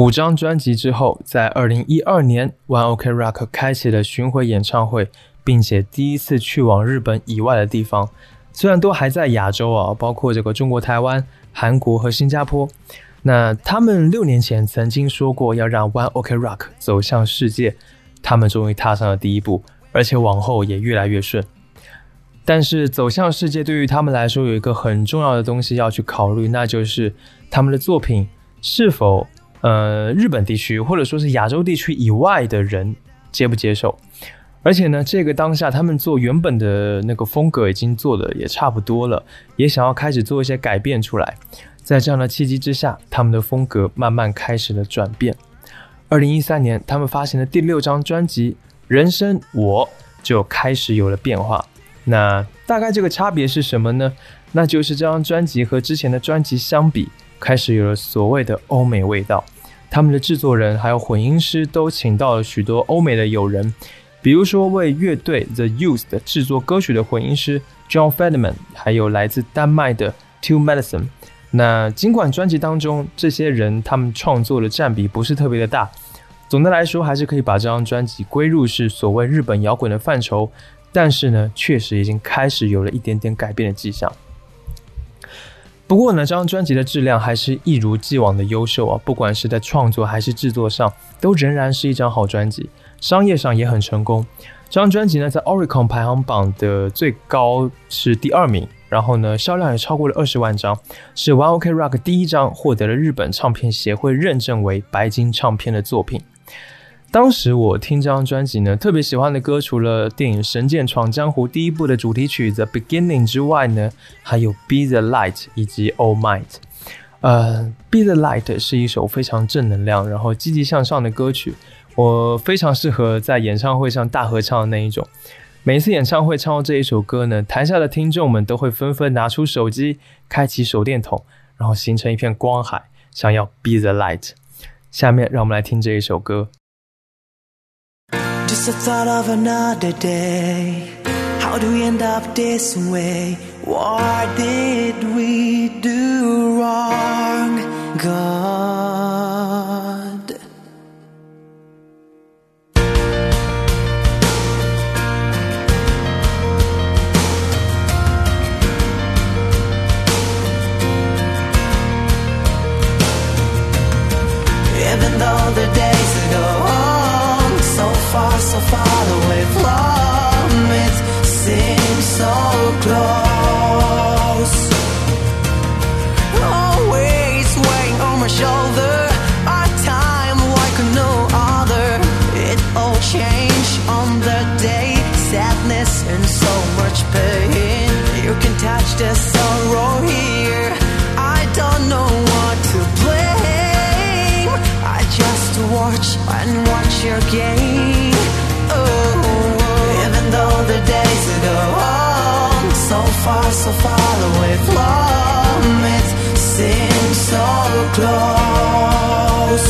五张专辑之后，在二零一二年，One Ok Rock 开启了巡回演唱会，并且第一次去往日本以外的地方。虽然都还在亚洲啊，包括这个中国台湾、韩国和新加坡。那他们六年前曾经说过要让 One Ok Rock 走向世界，他们终于踏上了第一步，而且往后也越来越顺。但是走向世界对于他们来说有一个很重要的东西要去考虑，那就是他们的作品。是否呃日本地区或者说是亚洲地区以外的人接不接受？而且呢，这个当下他们做原本的那个风格已经做的也差不多了，也想要开始做一些改变出来。在这样的契机之下，他们的风格慢慢开始了转变。二零一三年，他们发行的第六张专辑《人生我》就开始有了变化。那大概这个差别是什么呢？那就是这张专辑和之前的专辑相比，开始有了所谓的欧美味道。他们的制作人还有混音师都请到了许多欧美的友人。比如说，为乐队 The Used 制作歌曲的混音师 John Fedman，还有来自丹麦的 Two Medicine。那尽管专辑当中这些人他们创作的占比不是特别的大，总的来说还是可以把这张专辑归入是所谓日本摇滚的范畴。但是呢，确实已经开始有了一点点改变的迹象。不过呢，这张专辑的质量还是一如既往的优秀啊，不管是在创作还是制作上，都仍然是一张好专辑。商业上也很成功，这张专辑呢在 Oricon 排行榜的最高是第二名，然后呢销量也超过了二十万张，是 One Ok Rock 第一张获得了日本唱片协会认证为白金唱片的作品。当时我听这张专辑呢，特别喜欢的歌除了电影《神剑闯江湖》第一部的主题曲 The Beginning 之外呢，还有 Be the Light 以及 All Might。呃，Be the Light 是一首非常正能量，然后积极向上的歌曲。我非常适合在演唱会上大合唱的那一种。每次演唱会唱到这一首歌呢，台下的听众们都会纷纷拿出手机，开启手电筒，然后形成一片光海，想要 be the light。下面让我们来听这一首歌。Just the thought of another day. How do we end up this way? What did we do wrong? God. So far away from it, seems so close. Always weighing on my shoulder, our time like no other. It all changed on the day, sadness and so much pain. You can touch the sorrow here. I don't know what to blame. I just watch and watch your game. Far, so far away from it, seems so close.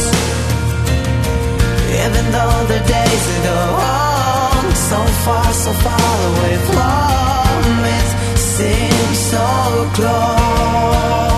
Even though the days go on so far, so far away from it, seems so close.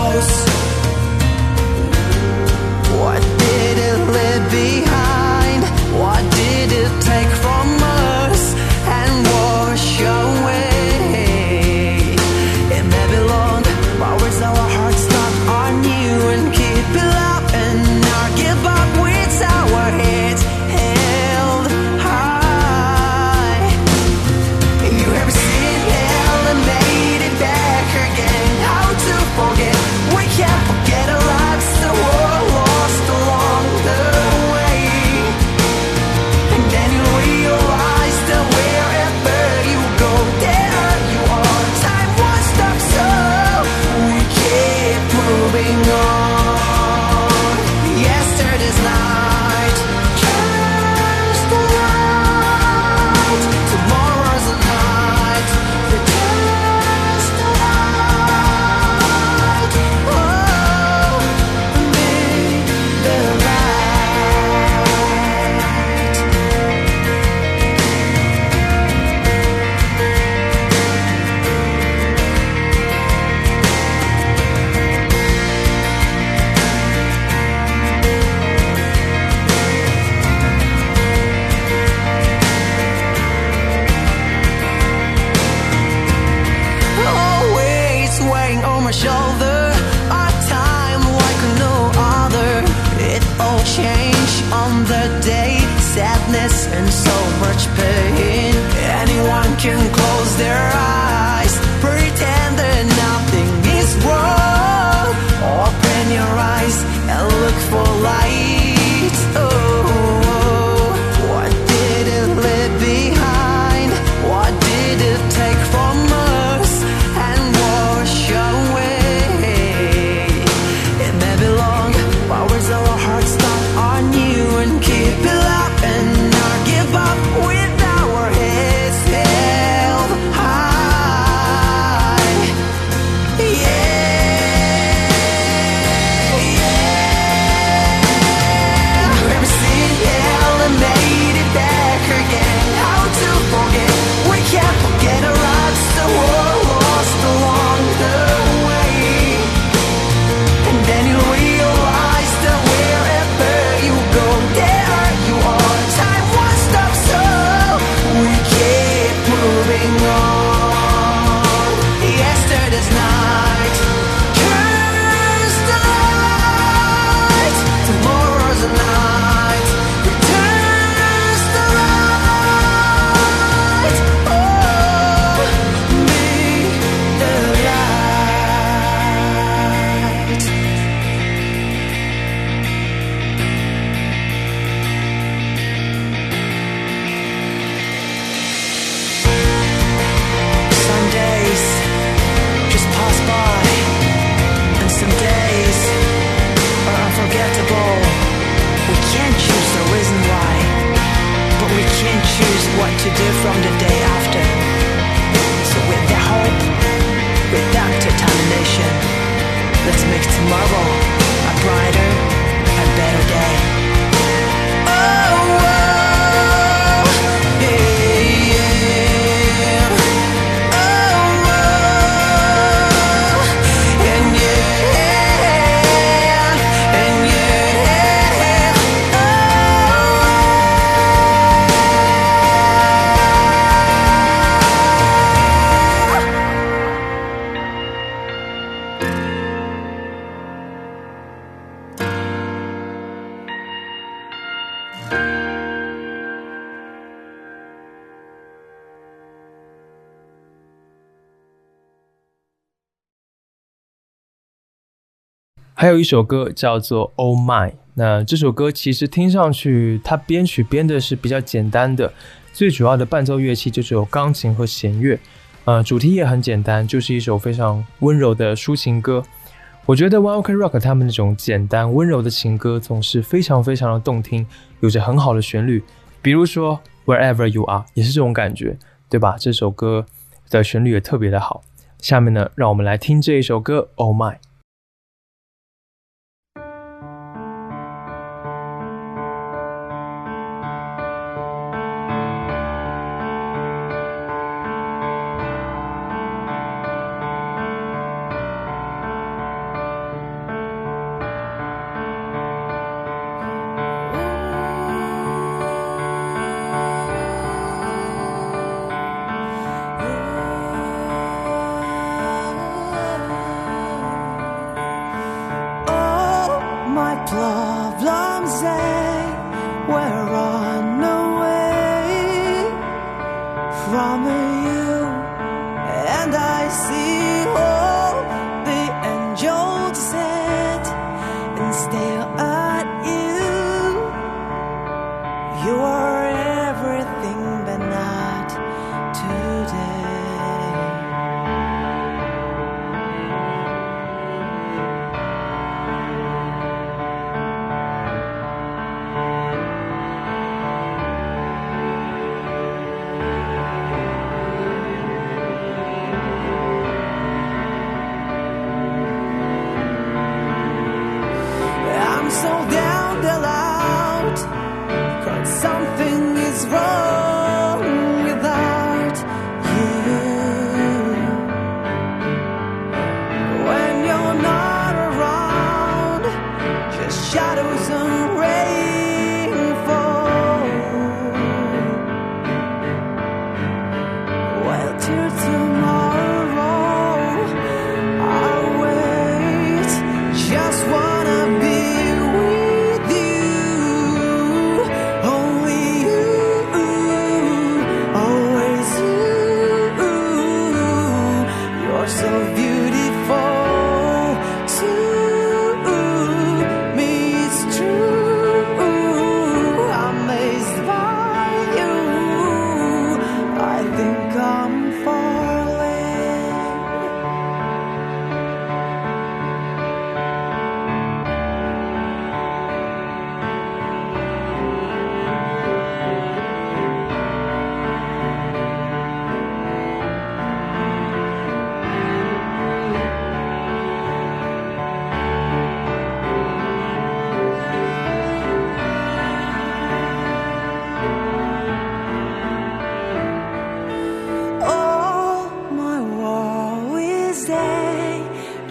还有一首歌叫做《Oh My》，那这首歌其实听上去它编曲编的是比较简单的，最主要的伴奏乐器就只有钢琴和弦乐，呃，主题也很简单，就是一首非常温柔的抒情歌。我觉得 One Ok Rock 他们那种简单温柔的情歌总是非常非常的动听，有着很好的旋律，比如说 Wherever You Are 也是这种感觉，对吧？这首歌的旋律也特别的好。下面呢，让我们来听这一首歌《Oh My》。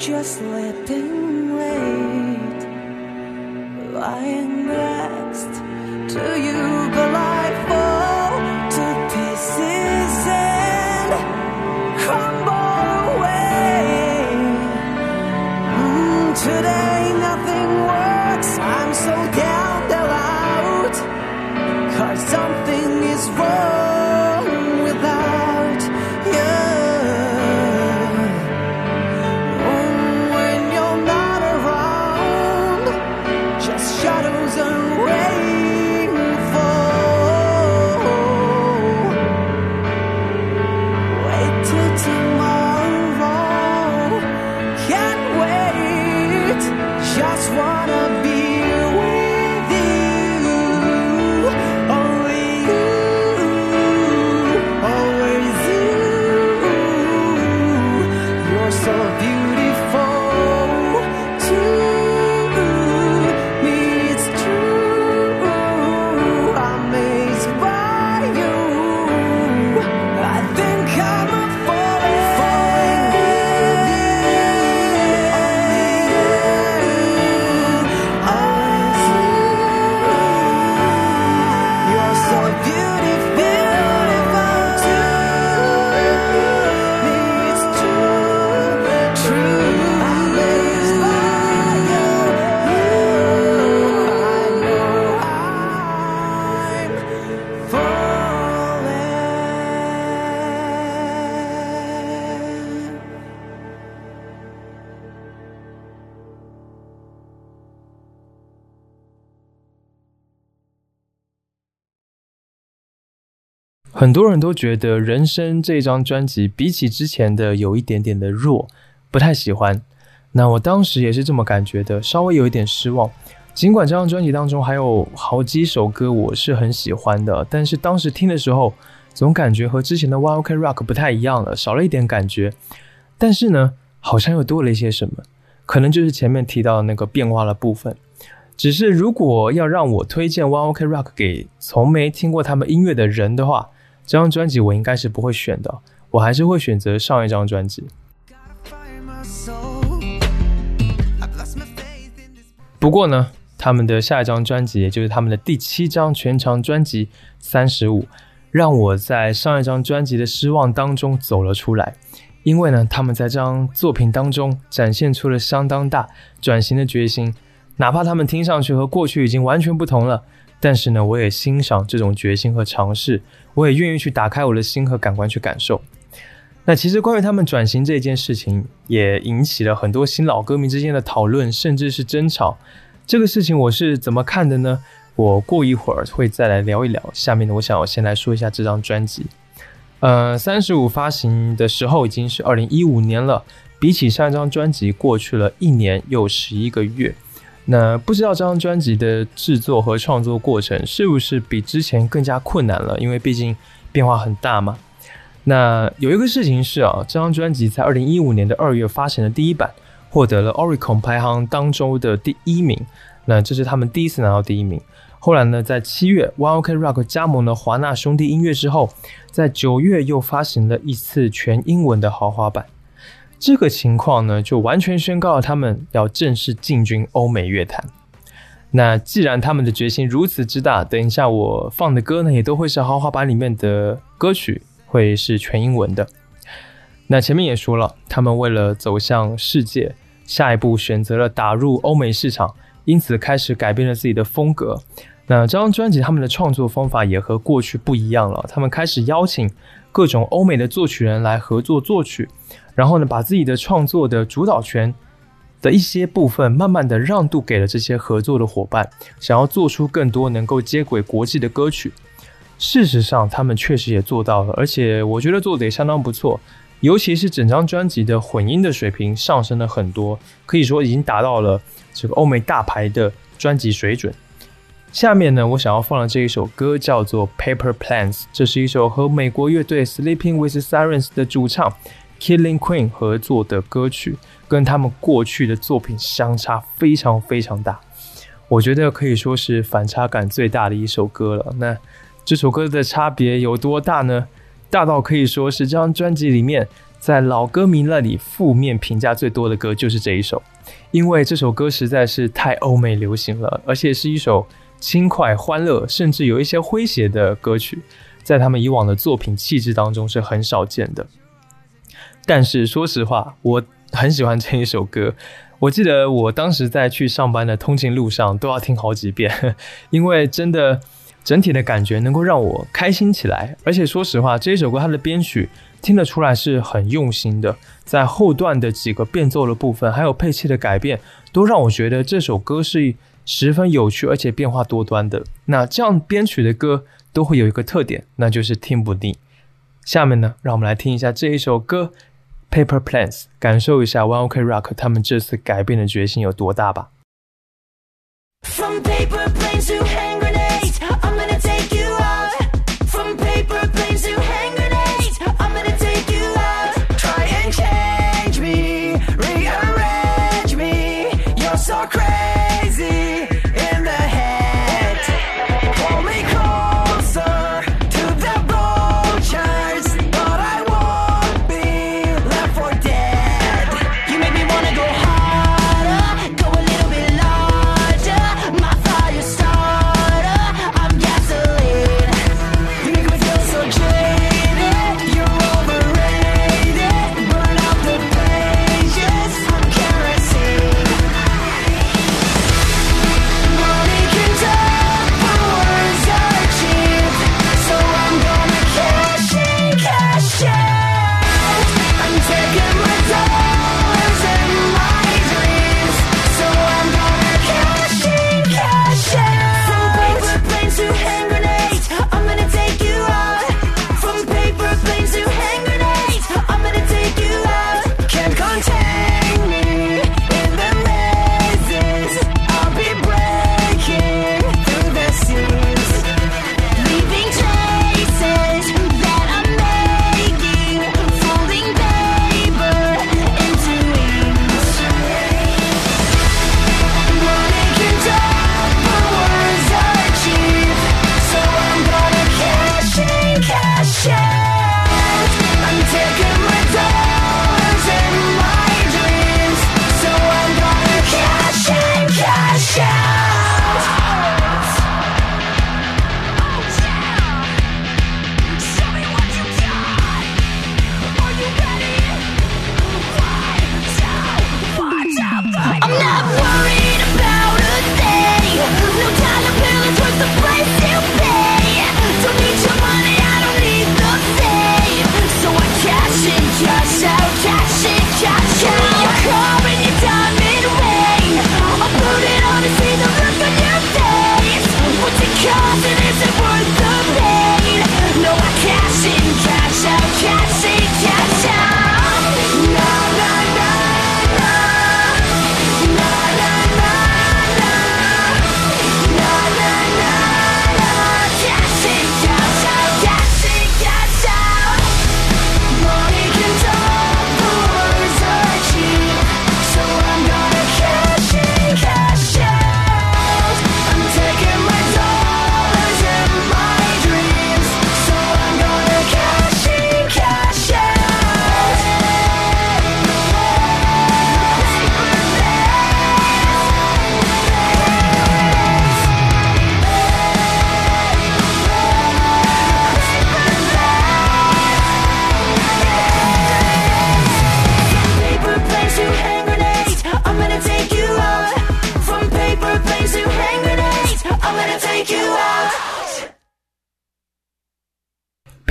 Just letting wait. Lying next to you but 很多人都觉得《人生》这张专辑比起之前的有一点点的弱，不太喜欢。那我当时也是这么感觉的，稍微有一点失望。尽管这张专辑当中还有好几首歌我是很喜欢的，但是当时听的时候，总感觉和之前的 One Ok Rock 不太一样了，少了一点感觉。但是呢，好像又多了一些什么，可能就是前面提到的那个变化的部分。只是如果要让我推荐 One Ok Rock 给从没听过他们音乐的人的话，这张专辑我应该是不会选的，我还是会选择上一张专辑。不过呢，他们的下一张专辑，也就是他们的第七张全长专辑《三十五》，让我在上一张专辑的失望当中走了出来。因为呢，他们在这张作品当中展现出了相当大转型的决心，哪怕他们听上去和过去已经完全不同了，但是呢，我也欣赏这种决心和尝试，我也愿意去打开我的心和感官去感受。那其实关于他们转型这件事情，也引起了很多新老歌迷之间的讨论，甚至是争吵。这个事情我是怎么看的呢？我过一会儿会再来聊一聊。下面呢，我想我先来说一下这张专辑。呃，三十五发行的时候已经是二零一五年了，比起上一张专辑过去了一年又十一个月。那不知道这张专辑的制作和创作过程是不是比之前更加困难了？因为毕竟变化很大嘛。那有一个事情是啊，这张专辑在二零一五年的二月发行的第一版，获得了 Oricon 排行当中的第一名。那这是他们第一次拿到第一名。后来呢，在七月，One Ok Rock 加盟了华纳兄弟音乐之后，在九月又发行了一次全英文的豪华版。这个情况呢，就完全宣告了他们要正式进军欧美乐坛。那既然他们的决心如此之大，等一下我放的歌呢，也都会是豪华版里面的歌曲，会是全英文的。那前面也说了，他们为了走向世界，下一步选择了打入欧美市场，因此开始改变了自己的风格。那这张专辑他们的创作方法也和过去不一样了，他们开始邀请各种欧美的作曲人来合作作曲，然后呢，把自己的创作的主导权的一些部分，慢慢的让渡给了这些合作的伙伴，想要做出更多能够接轨国际的歌曲。事实上，他们确实也做到了，而且我觉得做的也相当不错。尤其是整张专辑的混音的水平上升了很多，可以说已经达到了这个欧美大牌的专辑水准。下面呢，我想要放的这一首歌叫做《Paper Plans》，这是一首和美国乐队 Sleeping with Sirens 的主唱 Killing Queen 合作的歌曲，跟他们过去的作品相差非常非常大。我觉得可以说是反差感最大的一首歌了。那这首歌的差别有多大呢？大到可以说是这张专辑里面，在老歌迷那里负面评价最多的歌就是这一首，因为这首歌实在是太欧美流行了，而且是一首轻快、欢乐，甚至有一些诙谐的歌曲，在他们以往的作品气质当中是很少见的。但是说实话，我很喜欢这一首歌。我记得我当时在去上班的通勤路上都要听好几遍，因为真的整体的感觉能够让我开心起来。而且说实话，这一首歌它的编曲听得出来是很用心的，在后段的几个变奏的部分，还有配器的改变，都让我觉得这首歌是十分有趣而且变化多端的。那这样编曲的歌都会有一个特点，那就是听不腻。下面呢，让我们来听一下这一首歌。Paper Planes，感受一下 One Ok Rock 他们这次改变的决心有多大吧。From paper planes to hand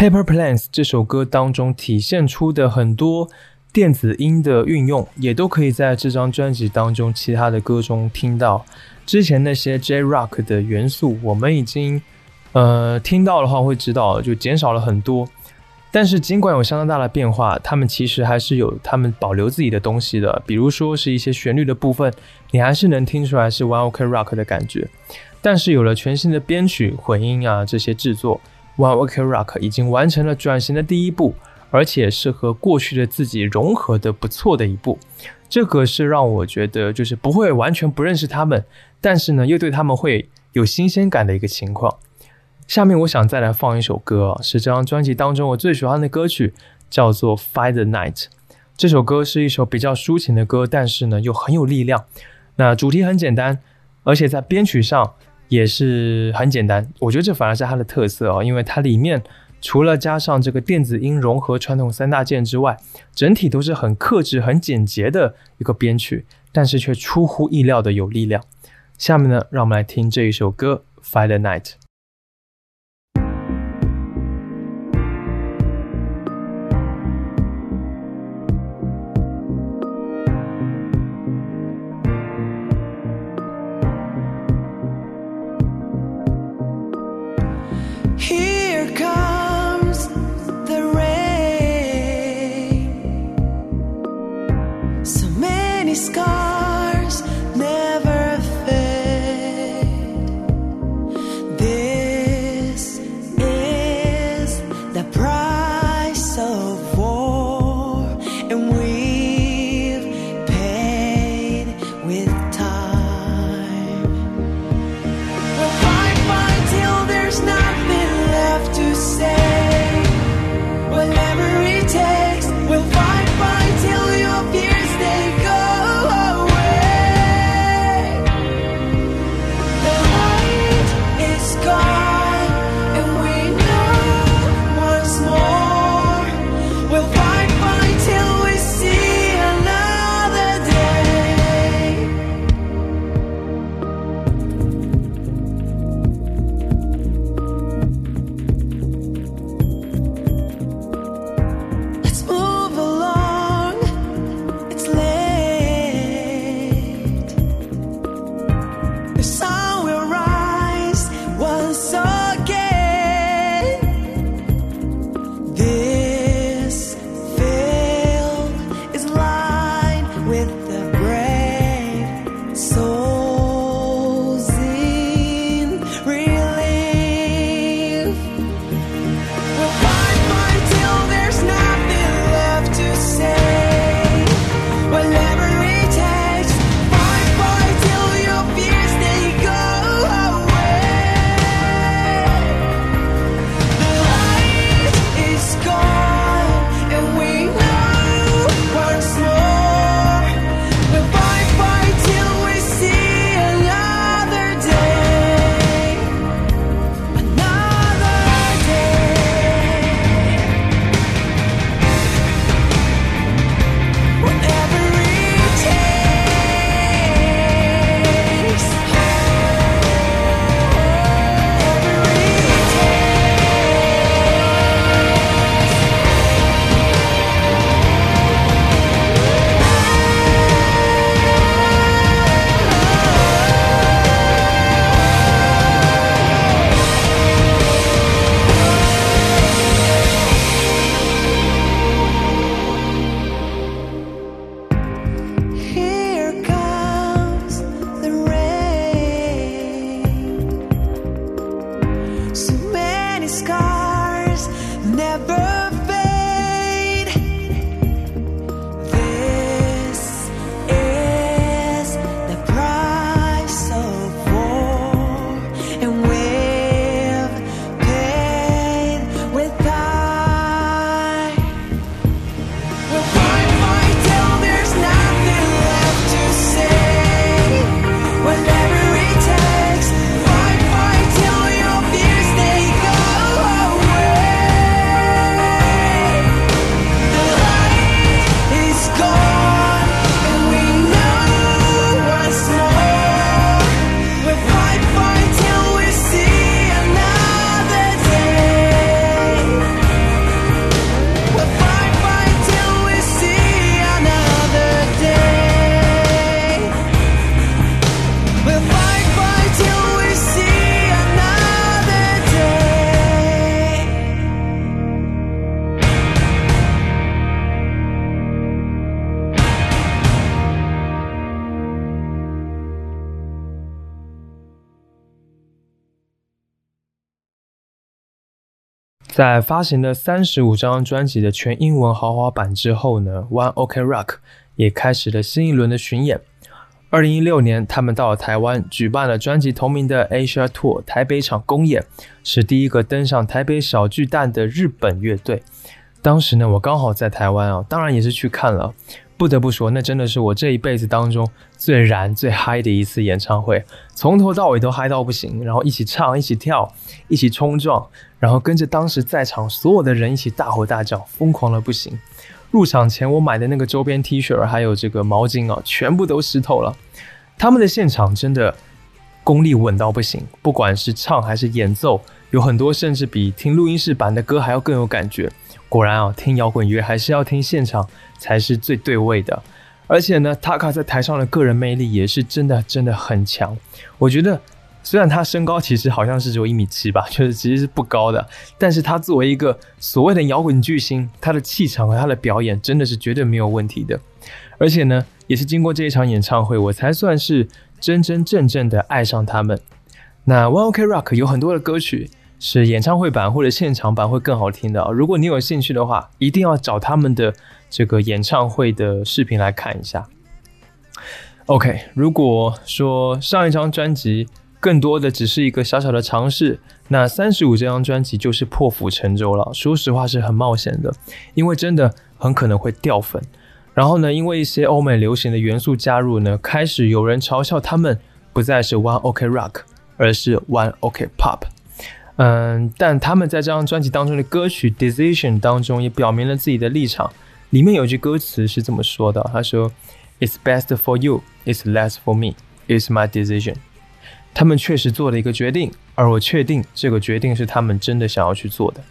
Paper Plans 这首歌当中体现出的很多电子音的运用，也都可以在这张专辑当中其他的歌中听到。之前那些 J Rock 的元素，我们已经呃听到的话会知道，就减少了很多。但是尽管有相当大的变化，他们其实还是有他们保留自己的东西的。比如说是一些旋律的部分，你还是能听出来是 One Ok Rock 的感觉。但是有了全新的编曲、混音啊这些制作，One Ok Rock 已经完成了转型的第一步，而且是和过去的自己融合的不错的一步。这个是让我觉得就是不会完全不认识他们，但是呢又对他们会有新鲜感的一个情况。下面我想再来放一首歌，是这张专辑当中我最喜欢的歌曲，叫做《Fight the Night》。这首歌是一首比较抒情的歌，但是呢又很有力量。那主题很简单，而且在编曲上也是很简单。我觉得这反而是它的特色啊，因为它里面除了加上这个电子音融合传统三大件之外，整体都是很克制、很简洁的一个编曲，但是却出乎意料的有力量。下面呢，让我们来听这一首歌《Fire Night》。在发行了三十五张专辑的全英文豪华版之后呢，One OK Rock 也开始了新一轮的巡演。二零一六年，他们到了台湾，举办了专辑同名的 Asia Tour 台北场公演，是第一个登上台北小巨蛋的日本乐队。当时呢，我刚好在台湾啊，当然也是去看了。不得不说，那真的是我这一辈子当中最燃、最嗨的一次演唱会，从头到尾都嗨到不行，然后一起唱、一起跳、一起冲撞，然后跟着当时在场所有的人一起大吼大叫，疯狂了不行。入场前我买的那个周边 T 恤还有这个毛巾啊，全部都湿透了。他们的现场真的功力稳到不行，不管是唱还是演奏，有很多甚至比听录音室版的歌还要更有感觉。果然啊，听摇滚乐还是要听现场才是最对味的。而且呢，Taka 在台上的个人魅力也是真的真的很强。我觉得，虽然他身高其实好像是只有一米七吧，就是其实是不高的，但是他作为一个所谓的摇滚巨星，他的气场和他的表演真的是绝对没有问题的。而且呢，也是经过这一场演唱会，我才算是真真正正的爱上他们。那 One Ok Rock 有很多的歌曲。是演唱会版或者现场版会更好听的。如果你有兴趣的话，一定要找他们的这个演唱会的视频来看一下。OK，如果说上一张专辑更多的只是一个小小的尝试，那三十五这张专辑就是破釜沉舟了。说实话是很冒险的，因为真的很可能会掉粉。然后呢，因为一些欧美流行的元素加入呢，开始有人嘲笑他们不再是 One OK Rock，而是 One OK Pop。嗯，但他们在这张专辑当中的歌曲《Decision》当中也表明了自己的立场。里面有句歌词是这么说的：“他说，It's best for you, it's less for me, it's my decision。”他们确实做了一个决定，而我确定这个决定是他们真的想要去做的。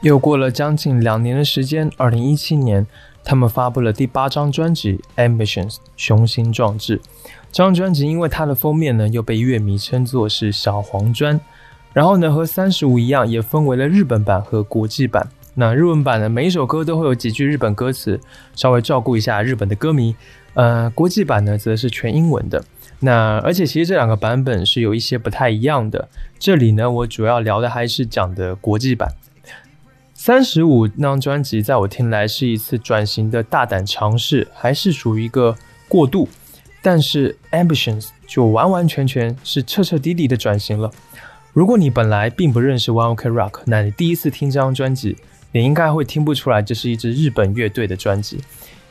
又过了将近两年的时间，二零一七年，他们发布了第八张专辑《Ambitions》雄心壮志。这张专辑因为它的封面呢，又被乐迷称作是小黄砖。然后呢，和三十五一样，也分为了日本版和国际版。那日文版呢，每一首歌都会有几句日本歌词，稍微照顾一下日本的歌迷。呃，国际版呢，则是全英文的。那而且其实这两个版本是有一些不太一样的。这里呢，我主要聊的还是讲的国际版。三十五那张专辑，在我听来是一次转型的大胆尝试，还是属于一个过渡。但是 Ambitions 就完完全全是彻彻底底的转型了。如果你本来并不认识 One Ok Rock，那你第一次听这张专辑，你应该会听不出来这是一支日本乐队的专辑，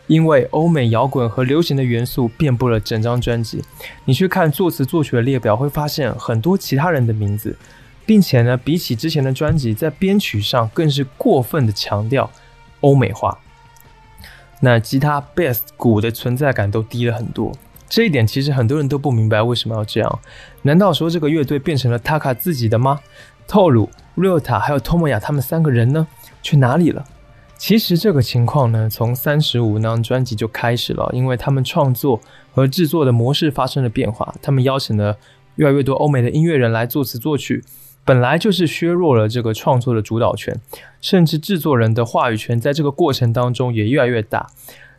因为欧美摇滚和流行的元素遍布了整张专辑。你去看作词作曲的列表，会发现很多其他人的名字。并且呢，比起之前的专辑，在编曲上更是过分的强调欧美化。那吉他、bass、鼓的存在感都低了很多。这一点其实很多人都不明白为什么要这样。难道说这个乐队变成了 Taka 自己的吗？透露 Ryota 还有 Tomoya 他们三个人呢，去哪里了？其实这个情况呢，从三十五那张专辑就开始了，因为他们创作和制作的模式发生了变化，他们邀请了越来越多欧美的音乐人来作词作曲。本来就是削弱了这个创作的主导权，甚至制作人的话语权在这个过程当中也越来越大。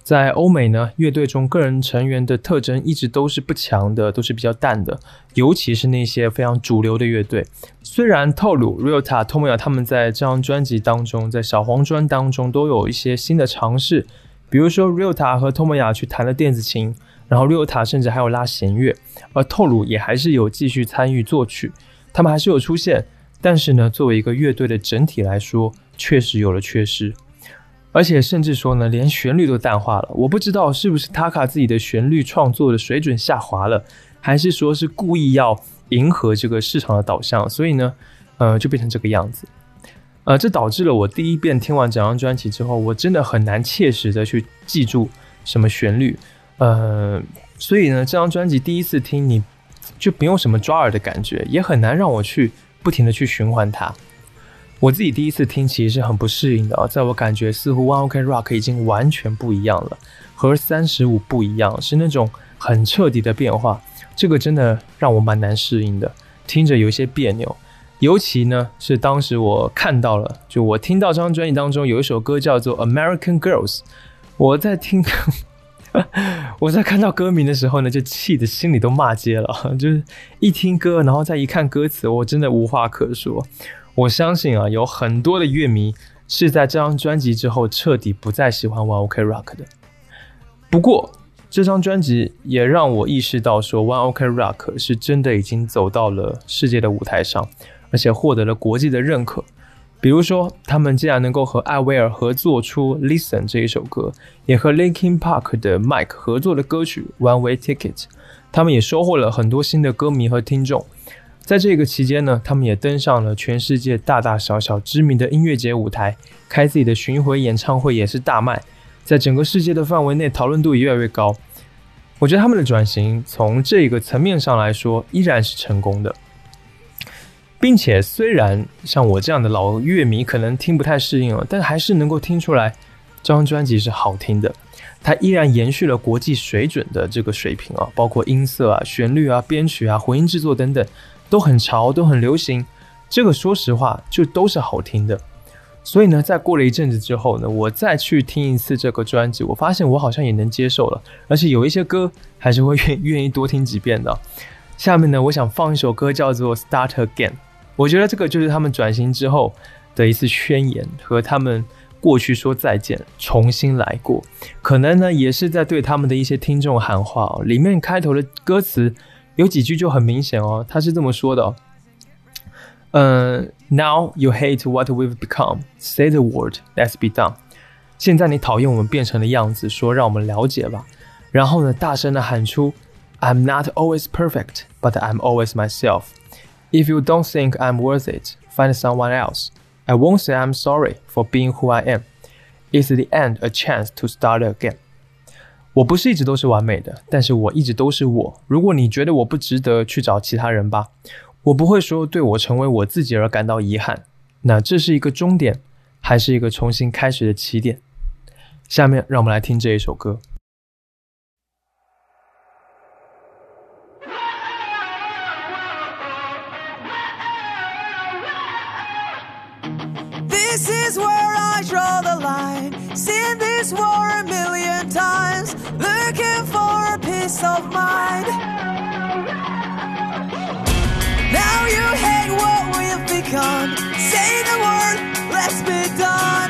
在欧美呢，乐队中个人成员的特征一直都是不强的，都是比较淡的，尤其是那些非常主流的乐队。虽然透露 Ryota、Tomoya 他们在这张专辑当中，在小黄砖当中都有一些新的尝试，比如说 Ryota 和 Tomoya 去弹了电子琴，然后 Ryota 甚至还有拉弦乐，而透露也还是有继续参与作曲。他们还是有出现，但是呢，作为一个乐队的整体来说，确实有了缺失，而且甚至说呢，连旋律都淡化了。我不知道是不是 Taka 自己的旋律创作的水准下滑了，还是说是故意要迎合这个市场的导向，所以呢，呃，就变成这个样子。呃，这导致了我第一遍听完整张专辑之后，我真的很难切实的去记住什么旋律。呃，所以呢，这张专辑第一次听你。就不用什么抓耳的感觉，也很难让我去不停的去循环它。我自己第一次听其实是很不适应的啊，在我感觉似乎 One Ok Rock 已经完全不一样了，和三十五不一样，是那种很彻底的变化。这个真的让我蛮难适应的，听着有些别扭。尤其呢是当时我看到了，就我听到这张专辑当中有一首歌叫做《American Girls》，我在听，我在看到歌名的时候呢，就气得心里都骂街了。就是一听歌，然后再一看歌词，我真的无话可说。我相信啊，有很多的乐迷是在这张专辑之后彻底不再喜欢 One Ok Rock 的。不过，这张专辑也让我意识到，说 One Ok Rock 是真的已经走到了世界的舞台上，而且获得了国际的认可。比如说，他们竟然能够和艾薇儿合作出《Listen》这一首歌，也和 Linkin Park 的 Mike 合作的歌曲《One Way Ticket》，他们也收获了很多新的歌迷和听众。在这个期间呢，他们也登上了全世界大大小小知名的音乐节舞台，开自己的巡回演唱会也是大卖。在整个世界的范围内，讨论度也越来越高。我觉得他们的转型从这个层面上来说，依然是成功的，并且虽然像我这样的老乐迷可能听不太适应了，但还是能够听出来这张专辑是好听的。它依然延续了国际水准的这个水平啊，包括音色啊、旋律啊、编曲啊、混音制作等等，都很潮，都很流行。这个说实话，就都是好听的。所以呢，在过了一阵子之后呢，我再去听一次这个专辑，我发现我好像也能接受了，而且有一些歌还是会愿愿意多听几遍的。下面呢，我想放一首歌叫做《Start Again》，我觉得这个就是他们转型之后的一次宣言，和他们过去说再见，重新来过，可能呢也是在对他们的一些听众喊话哦。里面开头的歌词有几句就很明显哦，他是这么说的哦。嗯、Now you hate what we've become. Say the word, let's be done. 现在你讨厌我们变成的样子，说让我们了解吧。然后呢，大声的喊出，I'm not always perfect, but I'm always myself. If you don't think I'm worth it, find someone else. I won't say I'm sorry for being who I am. Is the end a chance to start again? 我不是一直都是完美的，但是我一直都是我。如果你觉得我不值得，去找其他人吧。我不会说对我成为我自己而感到遗憾。那这是一个终点，还是一个重新开始的起点？下面让我们来听这一首歌。This is where I draw. Seen this war a million times, looking for a peace of mind. Now you hate what we've become. Say the word, let's be done.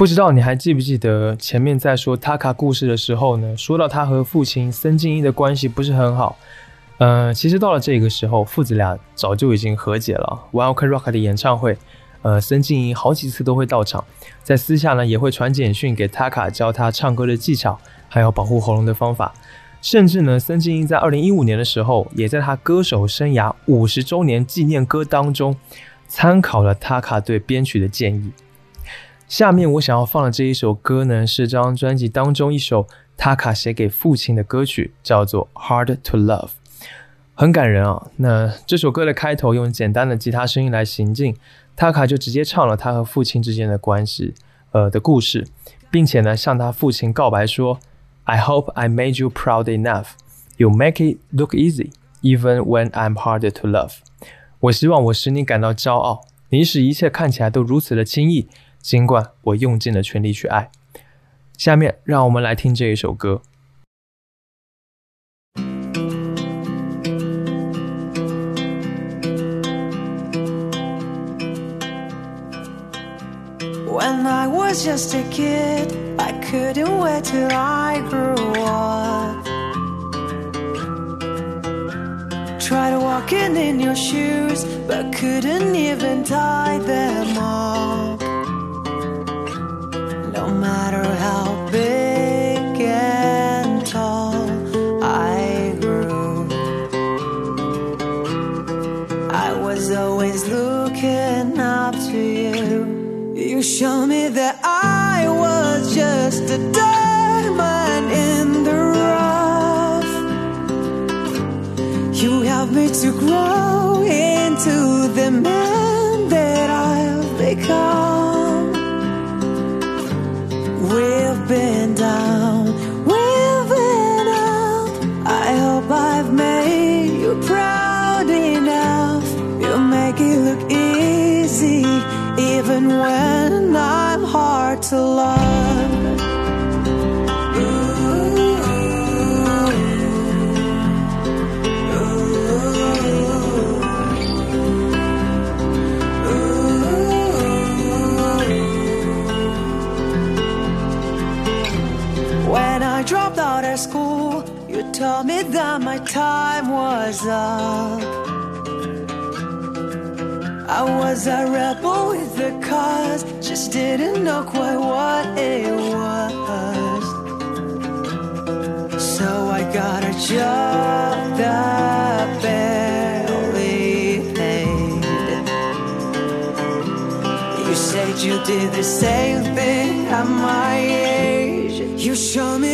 不知道你还记不记得前面在说 Taka 故事的时候呢？说到他和父亲森敬一的关系不是很好。呃，其实到了这个时候，父子俩早就已经和解了。One Ok Rock 的演唱会，呃，森敬一好几次都会到场，在私下呢也会传简讯给 Taka 教他唱歌的技巧，还有保护喉咙的方法。甚至呢，森敬一在二零一五年的时候，也在他歌手生涯五十周年纪念歌当中，参考了 Taka 对编曲的建议。下面我想要放的这一首歌呢，是这张专辑当中一首 Taka 写给父亲的歌曲，叫做《Hard to Love》。很感人啊！那这首歌的开头用简单的吉他声音来行进，塔卡就直接唱了他和父亲之间的关系，呃的故事，并且呢向他父亲告白说：“I hope I made you proud enough. You make it look easy, even when I'm harder to love.” 我希望我使你感到骄傲，你使一切看起来都如此的轻易，尽管我用尽了全力去爱。下面让我们来听这一首歌。When I was just a kid, I couldn't wait till I grew up. Tried walking in your shoes, but couldn't even tie them up. Matter how big and tall I grew, I was always looking up to you. You showed me that I was just a diamond in the rough. You helped me to grow into the man that I've become. When I'm hard to love. When I dropped out of school, you told me that my time was up. I was a rebel with the cause, just didn't know quite what it was. So I got a job that barely paid. You said you did the same thing at my age. You showed me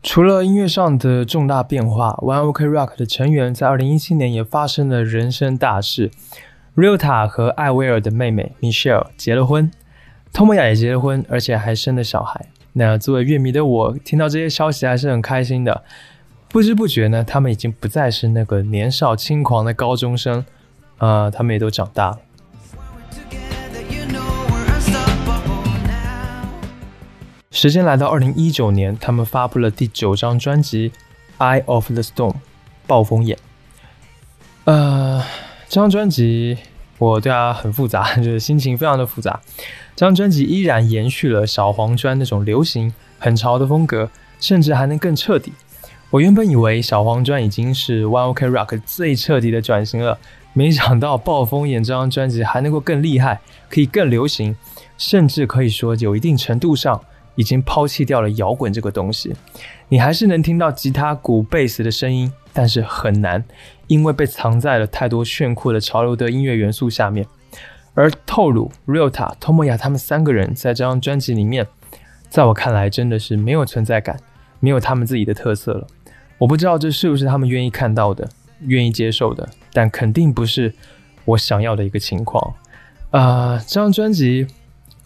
除了音乐上的重大变化，One Ok Rock 的成员在2017年也发生了人生大事。Ryota 和艾薇儿的妹妹 Michelle 结了婚，Tomoya 也结了婚，而且还生了小孩。那作为乐迷的我，听到这些消息还是很开心的。不知不觉呢，他们已经不再是那个年少轻狂的高中生，呃，他们也都长大了。时间来到二零一九年，他们发布了第九张专辑《Eye of the Storm》，暴风眼。呃，这张专辑我对他很复杂，就是心情非常的复杂。这张专辑依然延续了小黄砖那种流行很潮的风格，甚至还能更彻底。我原本以为小黄砖已经是 One Ok Rock 最彻底的转型了，没想到暴风眼这张专辑还能够更厉害，可以更流行，甚至可以说有一定程度上已经抛弃掉了摇滚这个东西。你还是能听到吉他、鼓、贝斯的声音，但是很难，因为被藏在了太多炫酷的潮流的音乐元素下面。而透露、Ryota、Tomoya 他们三个人在这张专辑里面，在我看来真的是没有存在感，没有他们自己的特色了。我不知道这是不是他们愿意看到的、愿意接受的，但肯定不是我想要的一个情况。啊、这张专辑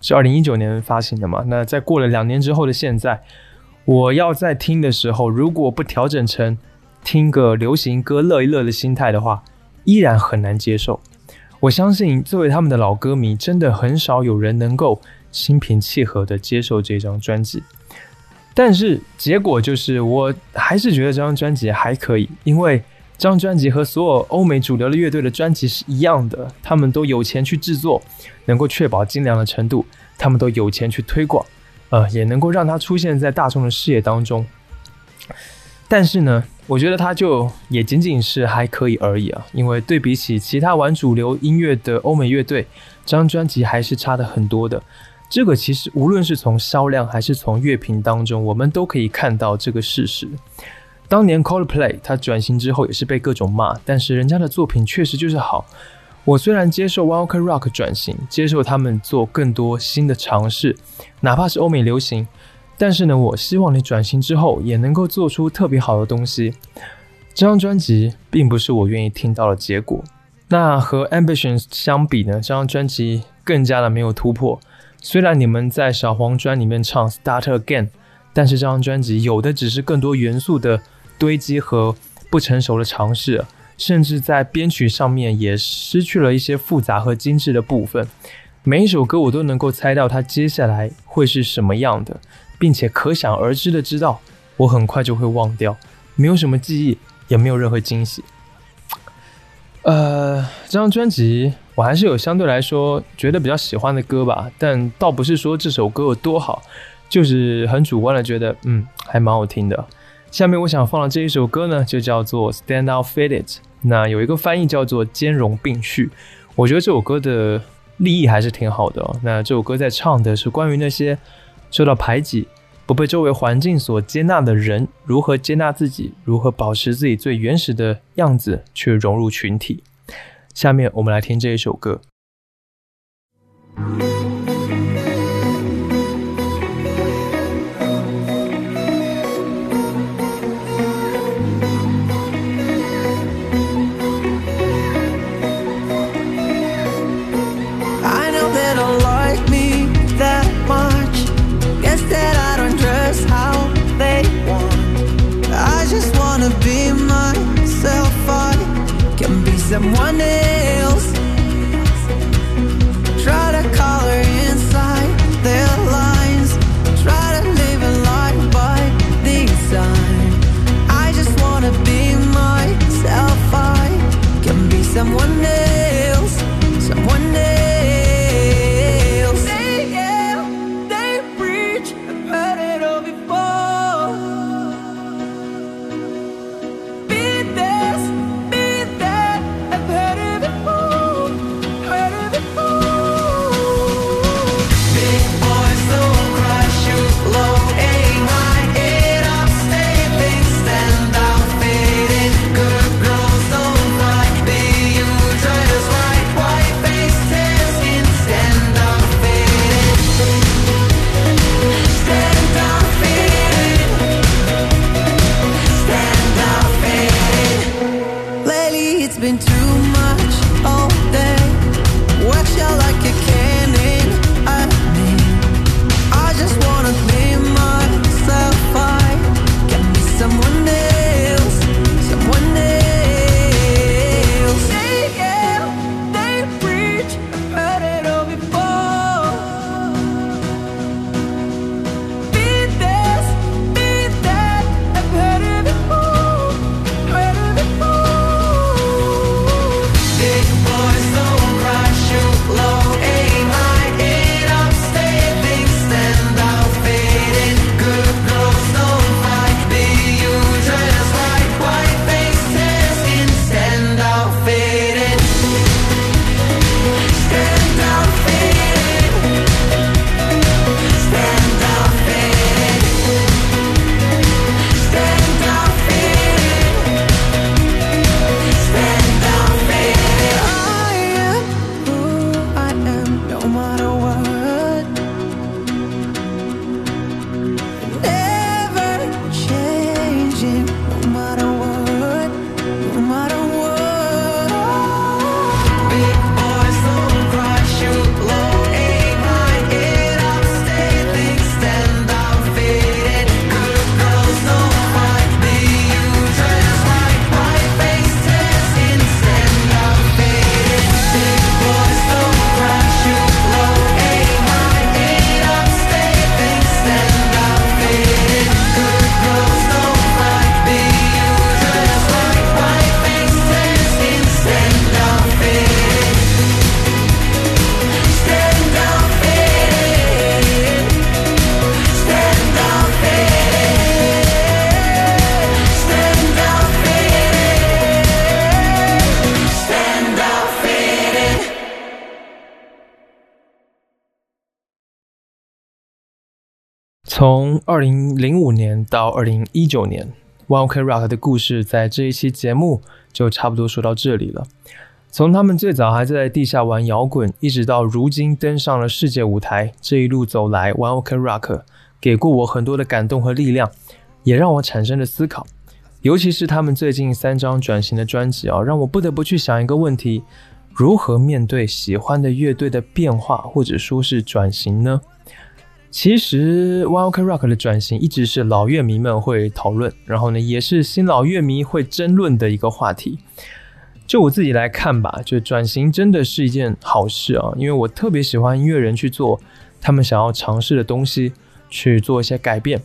是二零一九年发行的嘛？那在过了两年之后的现在，我要在听的时候，如果不调整成听个流行歌乐一乐的心态的话，依然很难接受。我相信，作为他们的老歌迷，真的很少有人能够心平气和的接受这张专辑。但是结果就是，我还是觉得这张专辑还可以，因为这张专辑和所有欧美主流的乐队的专辑是一样的，他们都有钱去制作，能够确保精良的程度，他们都有钱去推广，呃，也能够让它出现在大众的视野当中。但是呢，我觉得它就也仅仅是还可以而已啊，因为对比起其他玩主流音乐的欧美乐队，这张专辑还是差的很多的。这个其实无论是从销量还是从乐评当中，我们都可以看到这个事实。当年 Coldplay 他转型之后也是被各种骂，但是人家的作品确实就是好。我虽然接受 One Ok Rock 转型，接受他们做更多新的尝试，哪怕是欧美流行，但是呢，我希望你转型之后也能够做出特别好的东西。这张专辑并不是我愿意听到的结果。那和 Ambitions 相比呢，这张专辑更加的没有突破。虽然你们在小黄砖里面唱 Start Again，但是这张专辑有的只是更多元素的堆积和不成熟的尝试，甚至在编曲上面也失去了一些复杂和精致的部分。每一首歌我都能够猜到它接下来会是什么样的，并且可想而知的知道，我很快就会忘掉，没有什么记忆，也没有任何惊喜。呃，这张专辑我还是有相对来说觉得比较喜欢的歌吧，但倒不是说这首歌有多好，就是很主观的觉得，嗯，还蛮好听的。下面我想放的这一首歌呢，就叫做《Stand Out Fit It》，那有一个翻译叫做“兼容并蓄”。我觉得这首歌的立意还是挺好的、那这首歌在唱的是关于那些受到排挤、不被周围环境所接纳的人，如何接纳自己，如何保持自己最原始的样子，去融入群体。下面我们来听这一首歌。到二零一九年，One Ok Rock 的故事在这一期节目就差不多说到这里了。从他们最早还在地下玩摇滚，一直到如今登上了世界舞台，这一路走来，One Ok Rock 给过我很多的感动和力量，也让我产生了思考。尤其是他们最近三张转型的专辑啊，让我不得不去想一个问题：如何面对喜欢的乐队的变化，或者说是转型呢？其实 One Ok Rock 的转型一直是老乐迷们会讨论，然后呢，也是新老乐迷会争论的一个话题。就我自己来看吧，就转型真的是一件好事啊，因为我特别喜欢音乐人去做他们想要尝试的东西，去做一些改变。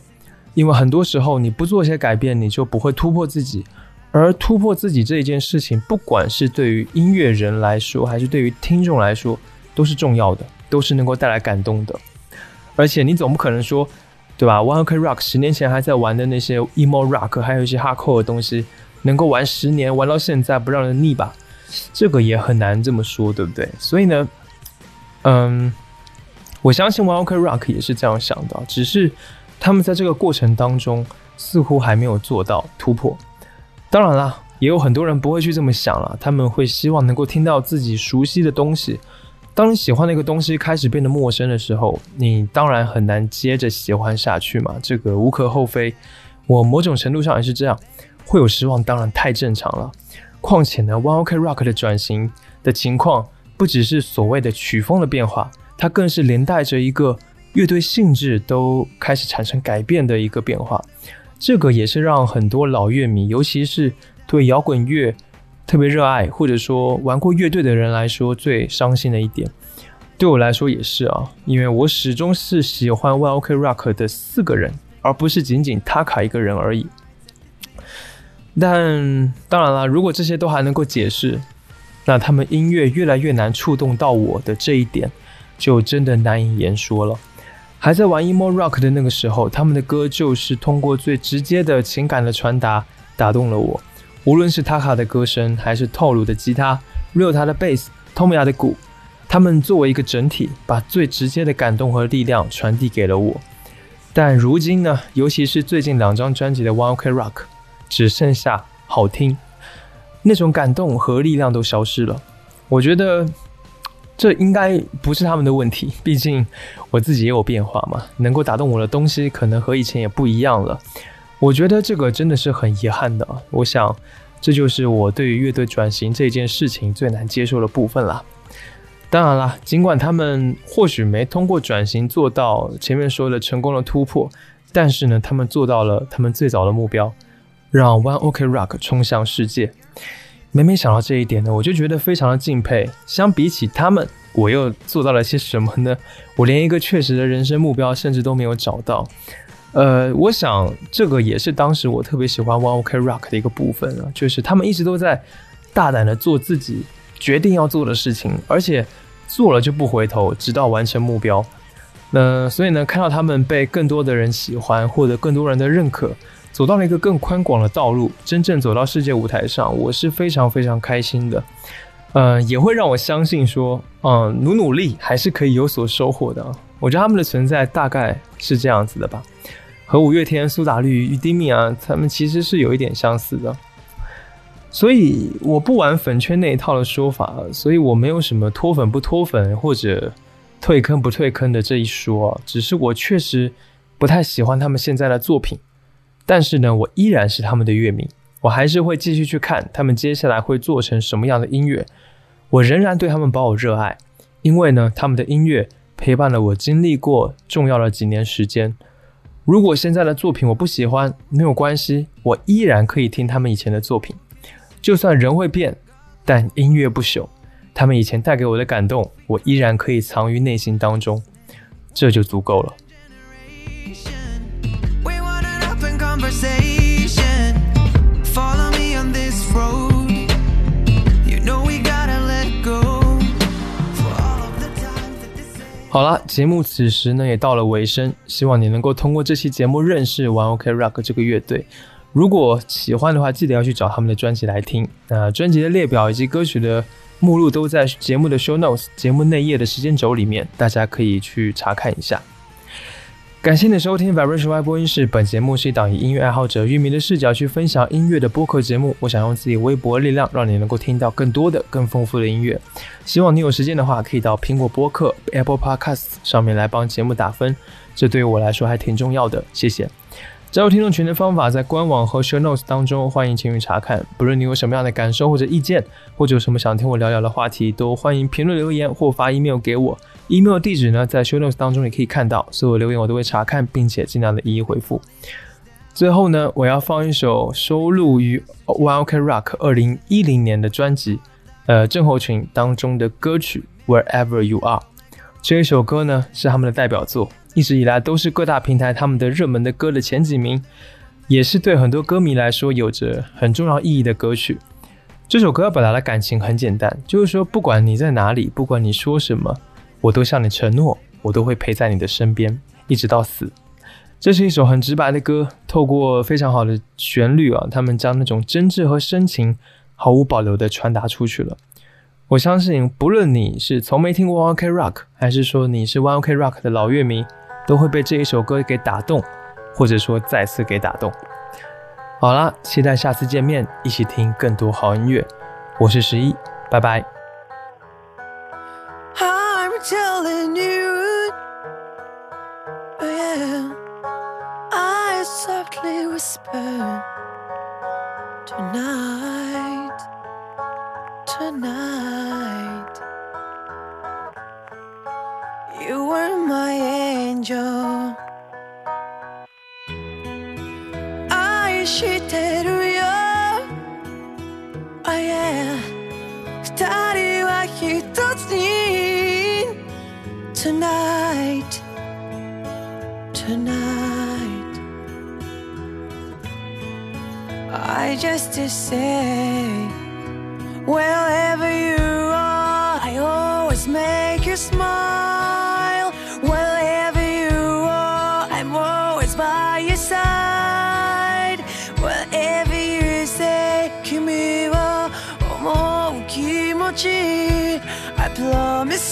因为很多时候你不做一些改变，你就不会突破自己。而突破自己这一件事情，不管是对于音乐人来说，还是对于听众来说，都是重要的，都是能够带来感动的。而且你总不可能说，对吧？One Ok Rock 十年前还在玩的那些 emo rock，还有一些 hardcore 的东西，能够玩十年，玩到现在不让人腻吧？这个也很难这么说，对不对？所以呢，嗯，我相信 One Ok Rock 也是这样想的，只是。他们在这个过程当中似乎还没有做到突破。当然啦，也有很多人不会去这么想了，他们会希望能够听到自己熟悉的东西。当你喜欢的一个东西开始变得陌生的时候，你当然很难接着喜欢下去嘛，这个无可厚非。我某种程度上也是这样，会有失望，当然太正常了。况且呢，One Ok Rock 的转型的情况不只是所谓的曲风的变化，它更是连带着一个。乐队性质都开始产生改变的一个变化，这个也是让很多老乐迷，尤其是对摇滚乐特别热爱或者说玩过乐队的人来说最伤心的一点。对我来说也是啊，因为我始终是喜欢 One Ok Rock 的四个人，而不是仅仅他卡一个人而已。但当然了，如果这些都还能够解释，那他们音乐越来越难触动到我的这一点，就真的难以言说了。还在玩 emo rock 的那个时候，他们的歌就是通过最直接的情感的传达打动了我。无论是 Taka 的歌声，还是透露的吉他，Ryota 的 bass，托米亚的鼓，他们作为一个整体，把最直接的感动和力量传递给了我。但如今呢，尤其是最近两张专辑的 One Ok Rock，只剩下好听，那种感动和力量都消失了。我觉得。这应该不是他们的问题，毕竟我自己也有变化嘛。能够打动我的东西，可能和以前也不一样了。我觉得这个真的是很遗憾的。我想，这就是我对于乐队转型这件事情最难接受的部分了。当然了，尽管他们或许没通过转型做到前面说的成功的突破，但是呢，他们做到了他们最早的目标，让 One Ok Rock 冲向世界。每每想到这一点呢，我就觉得非常的敬佩。相比起他们，我又做到了些什么呢？我连一个确实的人生目标甚至都没有找到。呃，我想这个也是当时我特别喜欢 One Ok Rock 的一个部分啊，就是他们一直都在大胆的做自己决定要做的事情，而且做了就不回头，直到完成目标。那所以呢，看到他们被更多的人喜欢，获得更多人的认可。走到了一个更宽广的道路，真正走到世界舞台上，我是非常非常开心的。呃，也会让我相信说，嗯，努努力还是可以有所收获的。我觉得他们的存在大概是这样子的吧，和五月天、苏打绿、玉丁米啊，他们其实是有一点相似的。所以我不玩粉圈那一套的说法，所以我没有什么脱粉不脱粉或者退坑不退坑的这一说，只是我确实不太喜欢他们现在的作品。但是呢，我依然是他们的乐迷，我还是会继续去看他们接下来会做成什么样的音乐。我仍然对他们抱有热爱，因为呢，他们的音乐陪伴了我经历过重要的几年时间。如果现在的作品我不喜欢，没有关系，我依然可以听他们以前的作品。就算人会变，但音乐不朽。他们以前带给我的感动，我依然可以藏于内心当中，这就足够了。好了，节目此时呢也到了尾声，希望你能够通过这期节目认识玩 Ok Rock 这个乐队。如果喜欢的话，记得要去找他们的专辑来听。那专辑的列表以及歌曲的目录都在节目的 Show Notes 节目内页的时间轴里面，大家可以去查看一下。感谢你收听 Vibration Y 播音室。本节目是一档以音乐爱好者、乐迷的视角去分享音乐的播客节目。我想用自己微薄的力量，让你能够听到更多的、更丰富的音乐。希望你有时间的话，可以到苹果播客 Apple Podcasts 上面来帮节目打分，这对于我来说还挺重要的。谢谢。加入听众群的方法在官网和 Show Notes 当中，欢迎前去查看。不论你有什么样的感受或者意见，或者有什么想听我聊聊的话题，都欢迎评论留言或发 email 给我。email 地址呢，在 Show Notes 当中也可以看到。所有留言我都会查看，并且尽量的一一回复。最后呢，我要放一首收录于 One Ok Rock 二零一零年的专辑，呃，症候群当中的歌曲 Wherever You Are。这一首歌呢，是他们的代表作。一直以来都是各大平台他们的热门的歌的前几名，也是对很多歌迷来说有着很重要意义的歌曲。这首歌要表达的感情很简单，就是说不管你在哪里，不管你说什么，我都向你承诺，我都会陪在你的身边，一直到死。这是一首很直白的歌，透过非常好的旋律啊，他们将那种真挚和深情毫无保留的传达出去了。我相信，不论你是从没听过 One Ok Rock，还是说你是 One Ok Rock 的老乐迷，都会被这一首歌给打动，或者说再次给打动。好啦，期待下次见面，一起听更多好音乐。我是十一，拜拜。I'm telling You were my angel. 愛してるよ Oh yeah 二人は一つに Tonight Tonight I just to say Wherever you are I always make you smile Oh, Miss